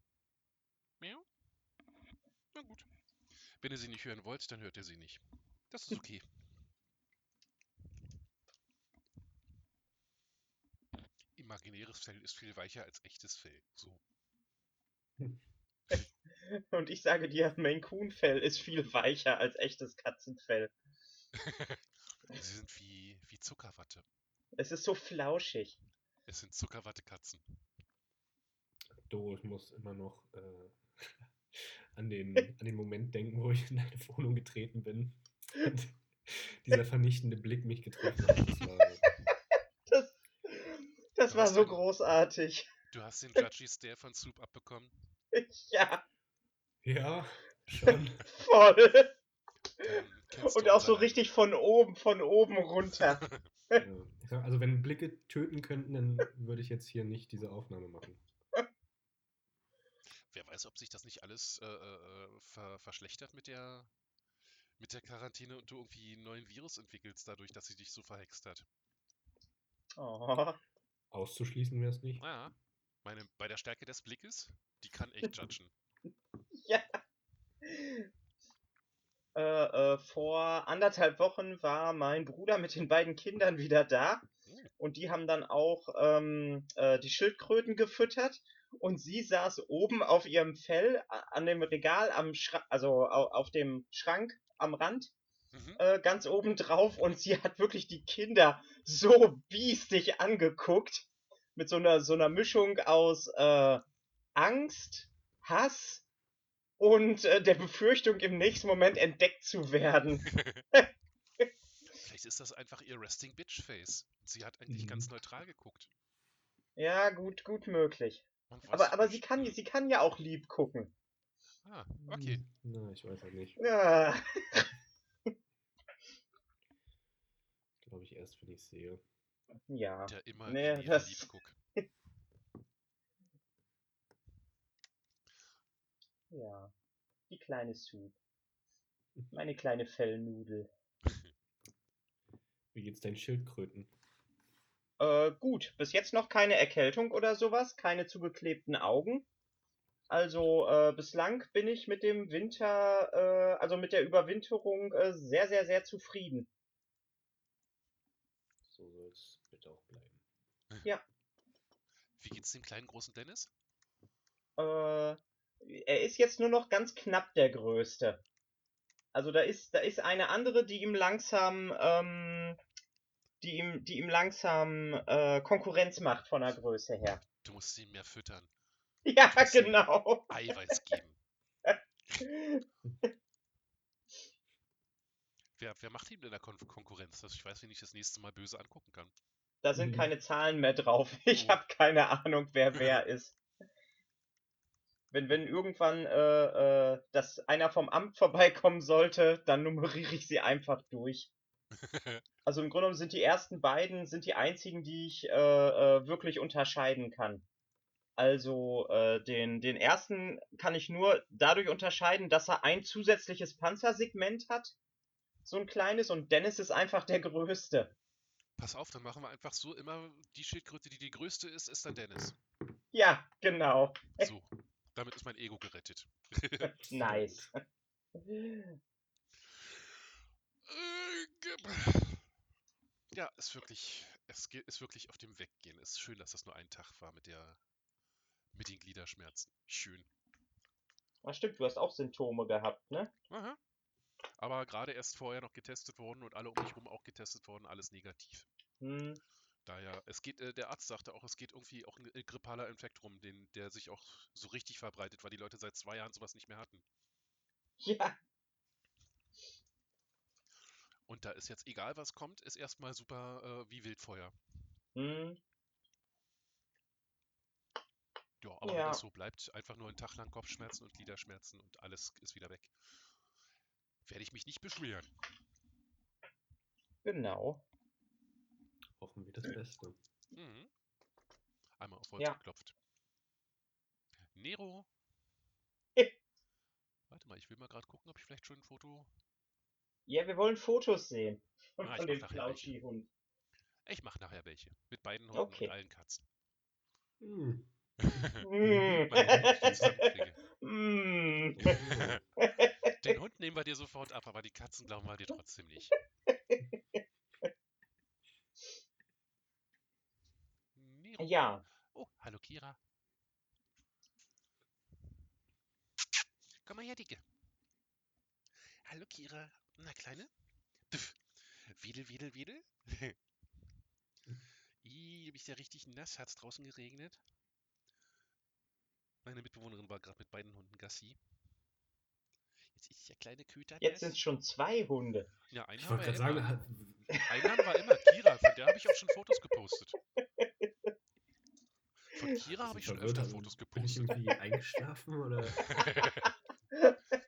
miau. Na gut. Wenn ihr sie nicht hören wollt, dann hört ihr sie nicht. Das ist okay. Imaginäres Fell ist viel weicher als echtes Fell. So. Und ich sage dir, Maine Coon Fell ist viel weicher als echtes Katzenfell. Sie sind wie, wie Zuckerwatte. Es ist so flauschig. Es sind Zuckerwatte-Katzen. Do, ich muss immer noch äh, an, den, an den Moment denken, wo ich in deine Wohnung getreten bin. Und dieser vernichtende Blick mich getroffen hat. Das war, Das, das war so einen- großartig. Du hast den Judgy Stare von Soup abbekommen. Ja, ja, schon. voll. Und auch so richtig von oben, von oben runter. Ja. Also wenn Blicke töten könnten, dann würde ich jetzt hier nicht diese Aufnahme machen. Wer weiß, ob sich das nicht alles äh, äh, ver verschlechtert mit der, mit der Quarantäne und du irgendwie einen neuen Virus entwickelst, dadurch, dass sie dich so verhext hat. Oh. Auszuschließen wäre es nicht. Naja, meine, bei der Stärke des Blickes, die kann echt judgen. Ja. Äh, äh, vor anderthalb Wochen war mein Bruder mit den beiden Kindern wieder da. Hm. Und die haben dann auch ähm, äh, die Schildkröten gefüttert. Und sie saß oben auf ihrem Fell an dem Regal am Schrank, also au auf dem Schrank am Rand, Mhm. äh, ganz oben drauf. Und sie hat wirklich die Kinder so biestig angeguckt. Mit so einer, so einer Mischung aus äh, Angst, Hass und äh, der Befürchtung, im nächsten Moment entdeckt zu werden. Vielleicht ist das einfach ihr Resting Bitch Face. Sie hat eigentlich Mhm. ganz neutral geguckt. Ja, gut, gut möglich. Aber, aber nicht. sie kann, sie kann ja auch lieb gucken. Ah, okay. Hm, Na, ich weiß halt nicht. Ja. Glaube ich erst, wenn ich sehe. Ja. Der immer Nee, das- Liebguck. Ja. Die kleine Sue. Meine kleine Fellnudel. Wie geht's deinen Schildkröten? Äh, gut. Bis jetzt noch keine Erkältung oder sowas. Keine zugeklebten Augen. Also, äh, bislang bin ich mit dem Winter, äh, also mit der Überwinterung äh, sehr, sehr, sehr zufrieden. So soll es bitte auch bleiben. Wie geht's dem kleinen großen Dennis? Äh, er ist jetzt nur noch ganz knapp der Größte. Also da ist, da ist eine andere, die ihm langsam, ähm, die ihm, die ihm langsam äh, Konkurrenz macht von der Größe her. Du musst ihn mehr füttern. Ja, musst ihm genau. Eiweiß geben. Wer, wer macht ihm denn da Kon Konkurrenz, dass ich weiß, wen ich das nächste Mal böse angucken kann? Da sind Mhm. keine Zahlen mehr drauf. Ich Oh. habe keine Ahnung, wer wer ist. Wenn, wenn irgendwann äh, äh, dass einer vom Amt vorbeikommen sollte, dann nummeriere ich sie einfach durch. Also im Grunde genommen sind die ersten beiden sind die einzigen, die ich äh, äh, wirklich unterscheiden kann. Also äh, den, den ersten kann ich nur dadurch unterscheiden, dass er ein zusätzliches Panzersegment hat. So ein kleines und Dennis ist einfach der größte. Pass auf, dann machen wir einfach so immer die Schildkröte, die die größte ist, ist dann Dennis. Ja, genau. So, damit ist mein Ego gerettet. Nice. Äh, Ja, ist wirklich, es ist wirklich auf dem Weggehen. Es ist schön, dass das nur ein Tag war mit der, mit den Gliederschmerzen. Schön. Ach stimmt, du hast auch Symptome gehabt, ne? Aha. Aber gerade erst vorher noch getestet worden und alle um mich rum auch getestet worden, alles negativ. Hm. Daher, es geht, äh, der Arzt sagte auch, es geht irgendwie auch ein äh, grippaler Infekt rum, den, der sich auch so richtig verbreitet, weil die Leute seit zwei Jahren sowas nicht mehr hatten. Ja. Und da ist jetzt egal, was kommt, ist erstmal super äh, wie Wildfeuer. Hm. Ja, aber wenn Ja. das so bleibt, einfach nur einen Tag lang Kopfschmerzen und Gliederschmerzen und alles ist wieder weg. Werde ich mich nicht beschweren. Genau. Hoffen wir das Beste. Mhm. Einmal auf Holz Ja. geklopft. Nero. Warte mal, ich will mal gerade gucken, ob ich vielleicht schon ein Foto. Ja, wir wollen Fotos sehen. Von, Ah, ich von mach dem nachher welche. Flauschi-Hund. Ich mache nachher welche. Mit beiden Hunden Okay. und allen Katzen. Mm. Mm. Den Hund nehmen wir dir sofort ab, aber die Katzen glauben wir dir trotzdem nicht. Nero. Ja, Oh, hallo Kira. Komm mal her, Dicke. Hallo Kira. Na, Kleine? Pff. Wedel, wedel, wedel. Ih, du bist ja richtig nass. Hat's draußen geregnet? Meine Mitbewohnerin war gerade mit beiden Hunden Gassi. Jetzt ist der kleine Köter jetzt sind es schon zwei Hunde. Ja, einen Ich haben wollte wir gerade immer. sagen, hat- Einen haben wir immer. Kira, von der habe ich auch schon Fotos gepostet. Von Kira habe ich schon öfter Fotos Bin ich gepostet. irgendwie eingeschlafen oder?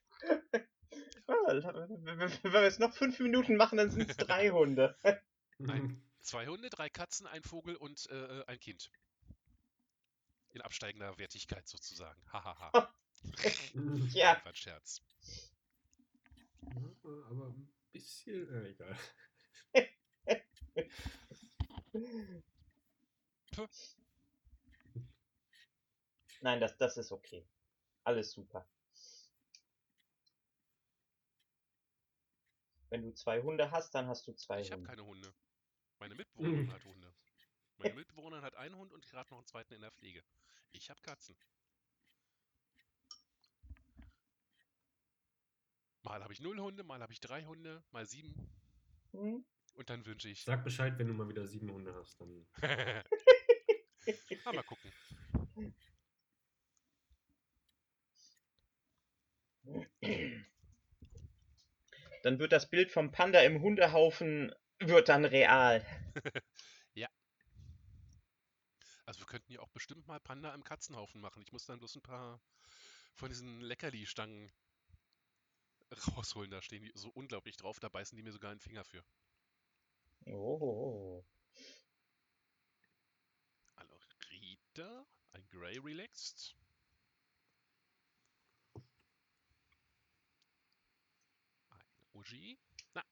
Wenn wir jetzt noch fünf Minuten machen, dann sind es drei Hunde. Nein. Zwei Hunde, drei Katzen, ein Vogel und äh, ein Kind. In absteigender Wertigkeit sozusagen. Hahaha. Ja. War ein Scherz. Aber ein bisschen. Äh, egal. Nein, das, das ist okay. Alles super. Wenn du zwei Hunde hast, dann hast du zwei Ich habe Hunde. keine Hunde. Meine Mitbewohnerin hat Hunde. Meine Mitbewohnerin hat einen Hund und gerade noch einen zweiten in der Pflege. Ich habe Katzen. Mal habe ich null Hunde, mal habe ich drei Hunde, mal sieben. Hm? Und dann wünsche ich. Sag Bescheid, wenn du mal wieder sieben Hunde hast. Dann ah, mal gucken. Dann wird das Bild vom Panda im Hundehaufen wird dann real. Also wir könnten ja auch bestimmt mal Panda im Katzenhaufen machen. Ich muss dann bloß ein paar von diesen Leckerli-Stangen rausholen. Da stehen die so unglaublich drauf, da beißen die mir sogar einen Finger für. Oh. Hallo Rita, ein Grey Relaxed. Ein Uji. Na.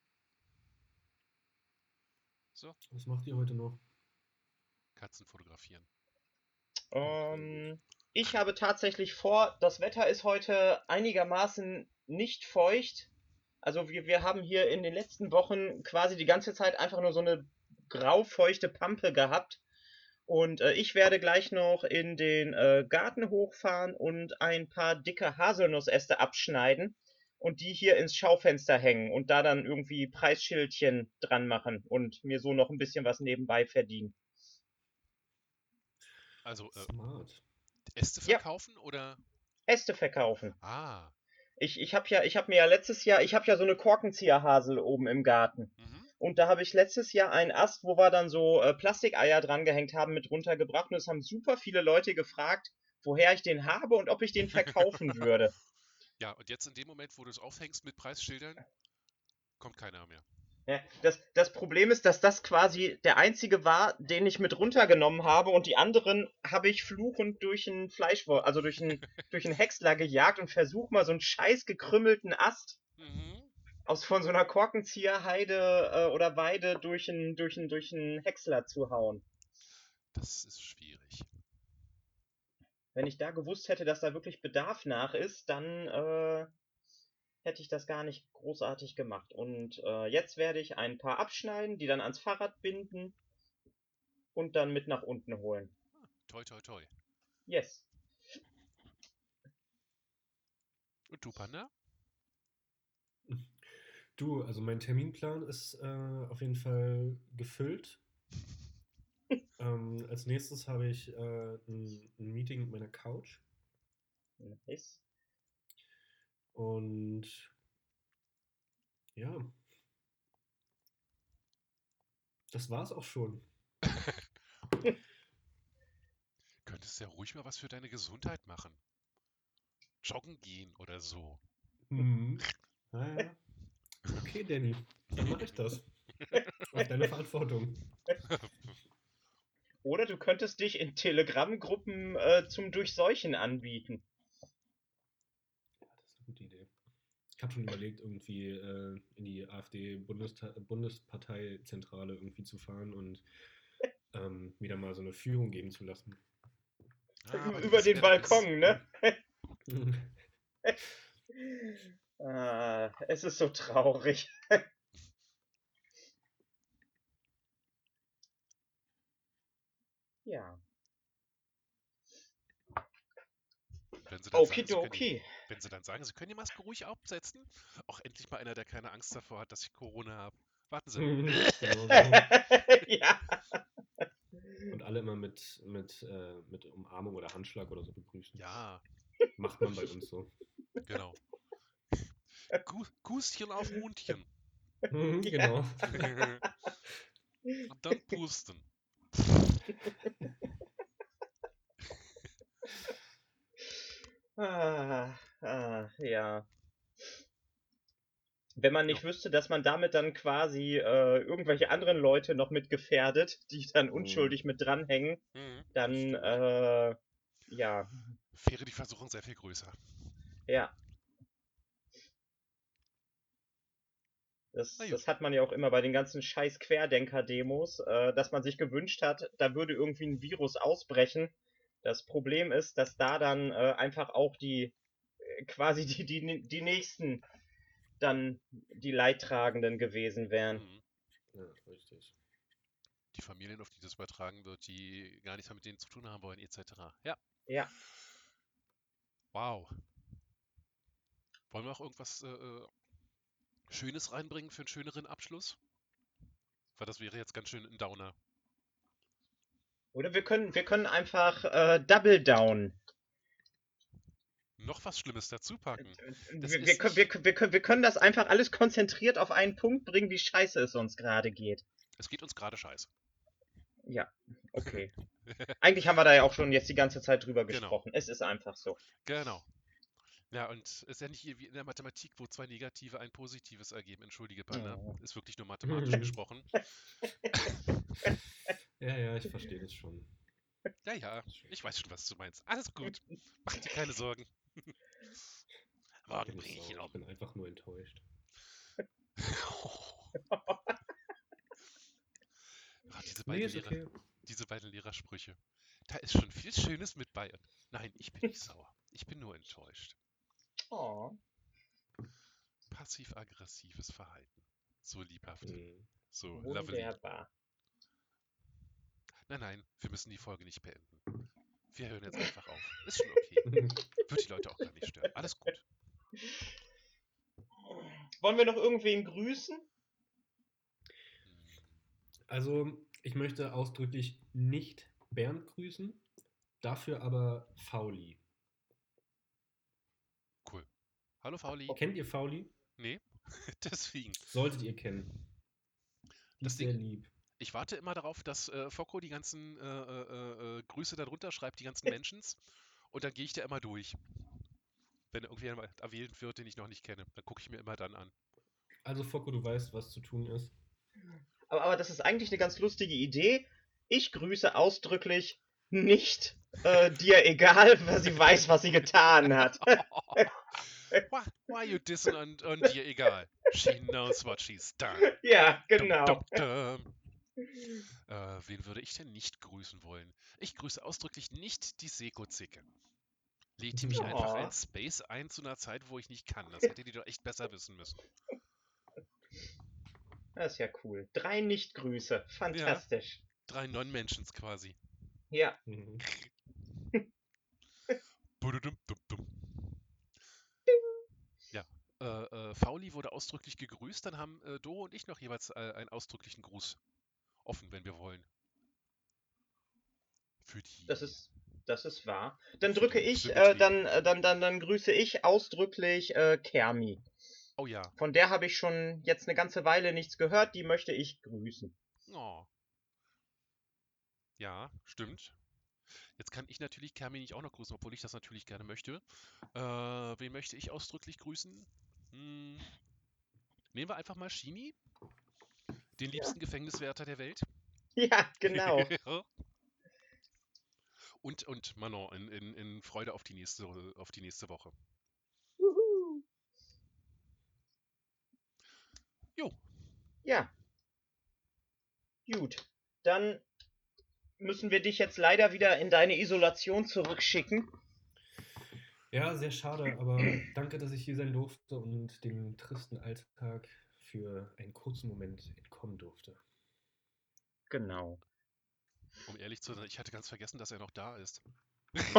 So, was macht ihr heute noch? Katzen fotografieren. Ähm, ich habe tatsächlich vor, das Wetter ist heute einigermaßen nicht feucht. Also wir, wir haben hier in den letzten Wochen quasi die ganze Zeit einfach nur so eine graufeuchte Pampe gehabt. Und äh, ich werde gleich noch in den äh, Garten hochfahren und ein paar dicke Haselnussäste abschneiden und die hier ins Schaufenster hängen und da dann irgendwie Preisschildchen dran machen und mir so noch ein bisschen was nebenbei verdienen. Also äh. Äste Ja. verkaufen oder? Äste verkaufen. Ah. Ich, ich habe ja, ich habe mir ja letztes Jahr, ich habe ja so eine Korkenzieherhasel oben im Garten. Mhm. Und da habe ich letztes Jahr einen Ast, wo wir dann so äh, Plastikeier dran gehängt haben, mit runtergebracht. Und es haben super viele Leute gefragt, woher ich den habe und ob ich den verkaufen würde. Ja, und jetzt in dem Moment, wo du es aufhängst mit Preisschildern, kommt keiner mehr. Ja, das, das Problem ist, dass das quasi der einzige war, den ich mit runtergenommen habe und die anderen habe ich fluchend durch einen Fleischwolf, also durch einen, durch einen Häcksler gejagt und versuch mal so einen scheiß gekrümmelten Ast Mhm. aus von so einer Korkenzieherheide äh, oder Weide durch einen durch einen, durch einen Häcksler zu hauen. Das ist schwierig. Wenn ich da gewusst hätte, dass da wirklich Bedarf nach ist, dann äh, hätte ich das gar nicht großartig gemacht. Und äh, jetzt werde ich ein paar abschneiden, die dann ans Fahrrad binden und dann mit nach unten holen. Toi, toi, toi. Yes. Und du, Panda? Du, also mein Terminplan ist äh, auf jeden Fall gefüllt. Ähm, als nächstes habe ich äh, ein, ein Meeting mit meiner Couch Nice. und ja, das war's auch schon. Könntest ja ruhig mal was für deine Gesundheit machen. Joggen gehen oder so. Mhm. Naja. Okay, Danny, dann mache ich das. Auf deine Verantwortung. Oder du könntest dich in Telegram-Gruppen äh, zum Durchseuchen anbieten. Ja, das ist eine gute Idee. Ich habe schon überlegt, irgendwie äh, in die AfD-Bundesparteizentrale irgendwie zu fahren und ähm, wieder mal so eine Führung geben zu lassen. Ah, Über den Balkon, ne? Ah, es ist so traurig. Ja. Wenn sie dann sagen, sie können, wenn sie dann sagen, sie können die Maske ruhig absetzen. Auch endlich mal einer, der keine Angst davor hat, dass ich Corona habe. Warten Sie. genau ja. Und alle immer mit, mit, äh, mit Umarmung oder Handschlag oder so begrüßen. Ja, Macht man bei uns so. genau. Gu Gustchen auf Mundchen. Mhm, genau. Und dann pusten. Ah, ah, ja. Wenn man nicht wüsste, dass man damit dann quasi äh, irgendwelche anderen Leute noch mit gefährdet, die dann Mhm. unschuldig mit dranhängen, Mhm. dann äh, ja, Wäre die Versuchung sehr viel größer. ja. Das, das hat man ja auch immer bei den ganzen scheiß Querdenker-Demos, äh, dass man sich gewünscht hat, da würde irgendwie ein Virus ausbrechen. Das Problem ist, dass da dann äh, einfach auch die äh, quasi die, die, die nächsten dann die Leidtragenden gewesen wären. Mhm. Ja, richtig. Die Familien, auf die das übertragen wird, die gar nichts mehr mit denen zu tun haben wollen, etc. Ja. Ja. Wow. Wollen wir auch irgendwas äh, äh, Schönes reinbringen für einen schöneren Abschluss? Weil das wäre jetzt ganz schön ein Downer. Oder wir können, wir können einfach äh, Double Down. Noch was Schlimmes dazu packen. Wir, wir, können, wir, wir, können, wir können das einfach alles konzentriert auf einen Punkt bringen, wie scheiße es uns gerade geht. Es geht uns gerade scheiße. Ja, okay. Eigentlich haben wir da ja auch schon jetzt die ganze Zeit drüber Genau. gesprochen. Es ist einfach so. Genau. Ja, und es ist ja nicht wie in der Mathematik, wo zwei Negative ein Positives ergeben. Entschuldige, Panda. Oh. Ist wirklich nur mathematisch gesprochen. Ja, ja, ich verstehe das schon. Ja, ja, ich weiß schon, was du meinst. Alles gut. Mach dir keine Sorgen. Morgen bringe ich ihn ich bin einfach nur enttäuscht. Ah, diese, Nee, beiden ist Lehrer, okay. diese beiden Lehrersprüche. Da ist schon viel Schönes mit bei. Nein, ich bin nicht sauer. Ich bin nur enttäuscht. Oh. Passiv-aggressives Verhalten. So liebhaft. Mhm. So lovely. Wunderbar. Nein, nein, wir müssen die Folge nicht beenden. Wir hören jetzt einfach auf. Ist schon okay. Wird die Leute auch gar nicht stören. Alles gut. Wollen wir noch irgendwen grüßen? Also, ich möchte ausdrücklich nicht Bernd grüßen, dafür aber Fauli. Cool. Hallo Fauli. Kennt ihr Fauli? Nee, deswegen. Solltet ihr kennen. Die Das ist sehr Ding- lieb. Ich warte immer darauf, dass äh, Focko die ganzen äh, äh, äh, Grüße darunter schreibt, die ganzen Mentions. Und dann gehe ich da immer durch. Wenn irgendwer erwähnt wird, den ich noch nicht kenne, dann gucke ich mir immer dann an. Also, Focko, du weißt, was zu tun ist. Aber, aber das ist eigentlich eine ganz lustige Idee. Ich grüße ausdrücklich nicht äh, dir egal, weil sie weiß, was sie getan hat. Why, why you dissing und, und dir egal. She knows what she's done. Ja, Dum, genau. dum, dum. Äh, wen würde ich denn nicht grüßen wollen? Ich grüße ausdrücklich nicht die Seko-Zicke. Legt die mich einfach Oh. in Space ein zu einer Zeit, wo ich nicht kann. Das hätte die doch echt besser wissen müssen. Das ist ja cool. Drei Nichtgrüße. Fantastisch. Drei Non-Mentions quasi. Ja. Mhm. Bududum-dum-dum. Ja, äh, äh, Fauli wurde ausdrücklich gegrüßt, dann haben äh, Doro und ich noch jeweils äh, einen ausdrücklichen Gruß offen, wenn wir wollen. Für die. Das ist, das ist wahr. Dann drücke ich, äh, dann, äh, dann, dann, dann grüße ich ausdrücklich äh, Kermi. Oh ja. Von der habe ich schon jetzt eine ganze Weile nichts gehört. Die möchte ich grüßen. Oh. Ja, stimmt. Jetzt kann ich natürlich Kermi nicht auch noch grüßen, obwohl ich das natürlich gerne möchte. Äh, wen möchte ich ausdrücklich grüßen? Hm. Nehmen wir einfach mal Shimi, den liebsten Gefängniswärter der Welt. Ja, genau. und, und Manon in, in, in Freude auf die nächste, auf die nächste Woche. Juhu. Jo. Ja. Gut. Dann müssen wir dich jetzt leider wieder in deine Isolation zurückschicken. Ja, sehr schade, aber danke, dass ich hier sein durfte und dem tristen Alltag für einen kurzen Moment entkommen durfte. Genau. Um ehrlich zu sein, ich hatte ganz vergessen, dass er noch da ist.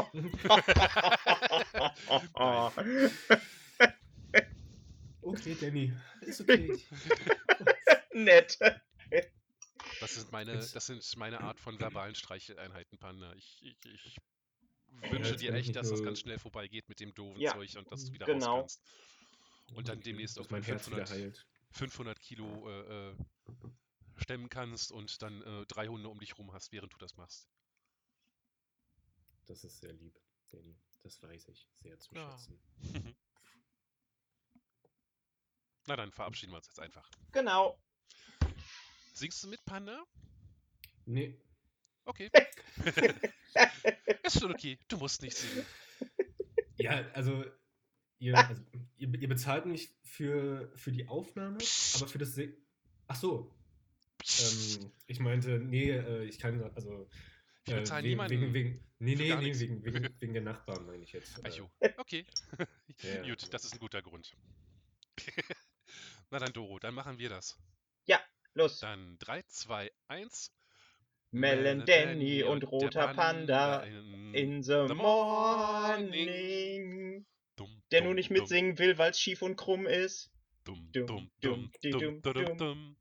Okay, Danny, ist okay. Nett. Das sind meine, das sind meine Art von verbalen Streicheleinheiten, Panda. Ich, ich, ich wünsche dir echt, nicht dass das ganz schnell vorbeigeht mit dem doofen Ja, Zeug und dass du wieder genau. raus kannst. Und dann demnächst auf mein mein Herz wieder 500 heilt. 500 Kilo äh, äh, stemmen kannst und dann äh, drei Hunde um dich rum hast, während du das machst. Das ist sehr lieb, Danny. Das weiß ich sehr zu Ja. schätzen. Na dann verabschieden wir uns jetzt einfach. Genau. Singst du mit, Panda? Nee, Okay. Ist schon okay. Du musst nicht singen. ja, also ihr, also, ihr, ihr bezahlt mich für, für die Aufnahme, aber für das Se Ach so, ähm, ich meinte, nee, äh, ich kann, also Wir äh, bezahlen wegen, niemanden wegen, wegen, nee, nee, gar nee, wegen, wegen, wegen der Nachbarn meine ich jetzt. äh, Ajo. Okay. Ja, ja. Gut, das ist ein guter Grund. Na dann, Doro, dann machen wir das. Los. Dann 3, 2, 1. Melon Danny und roter Panda in, the morning. Der nur nicht mitsingen will, weil es schief und krumm ist. Dumm, dumm, dumm, dumm, dumm, di dumm,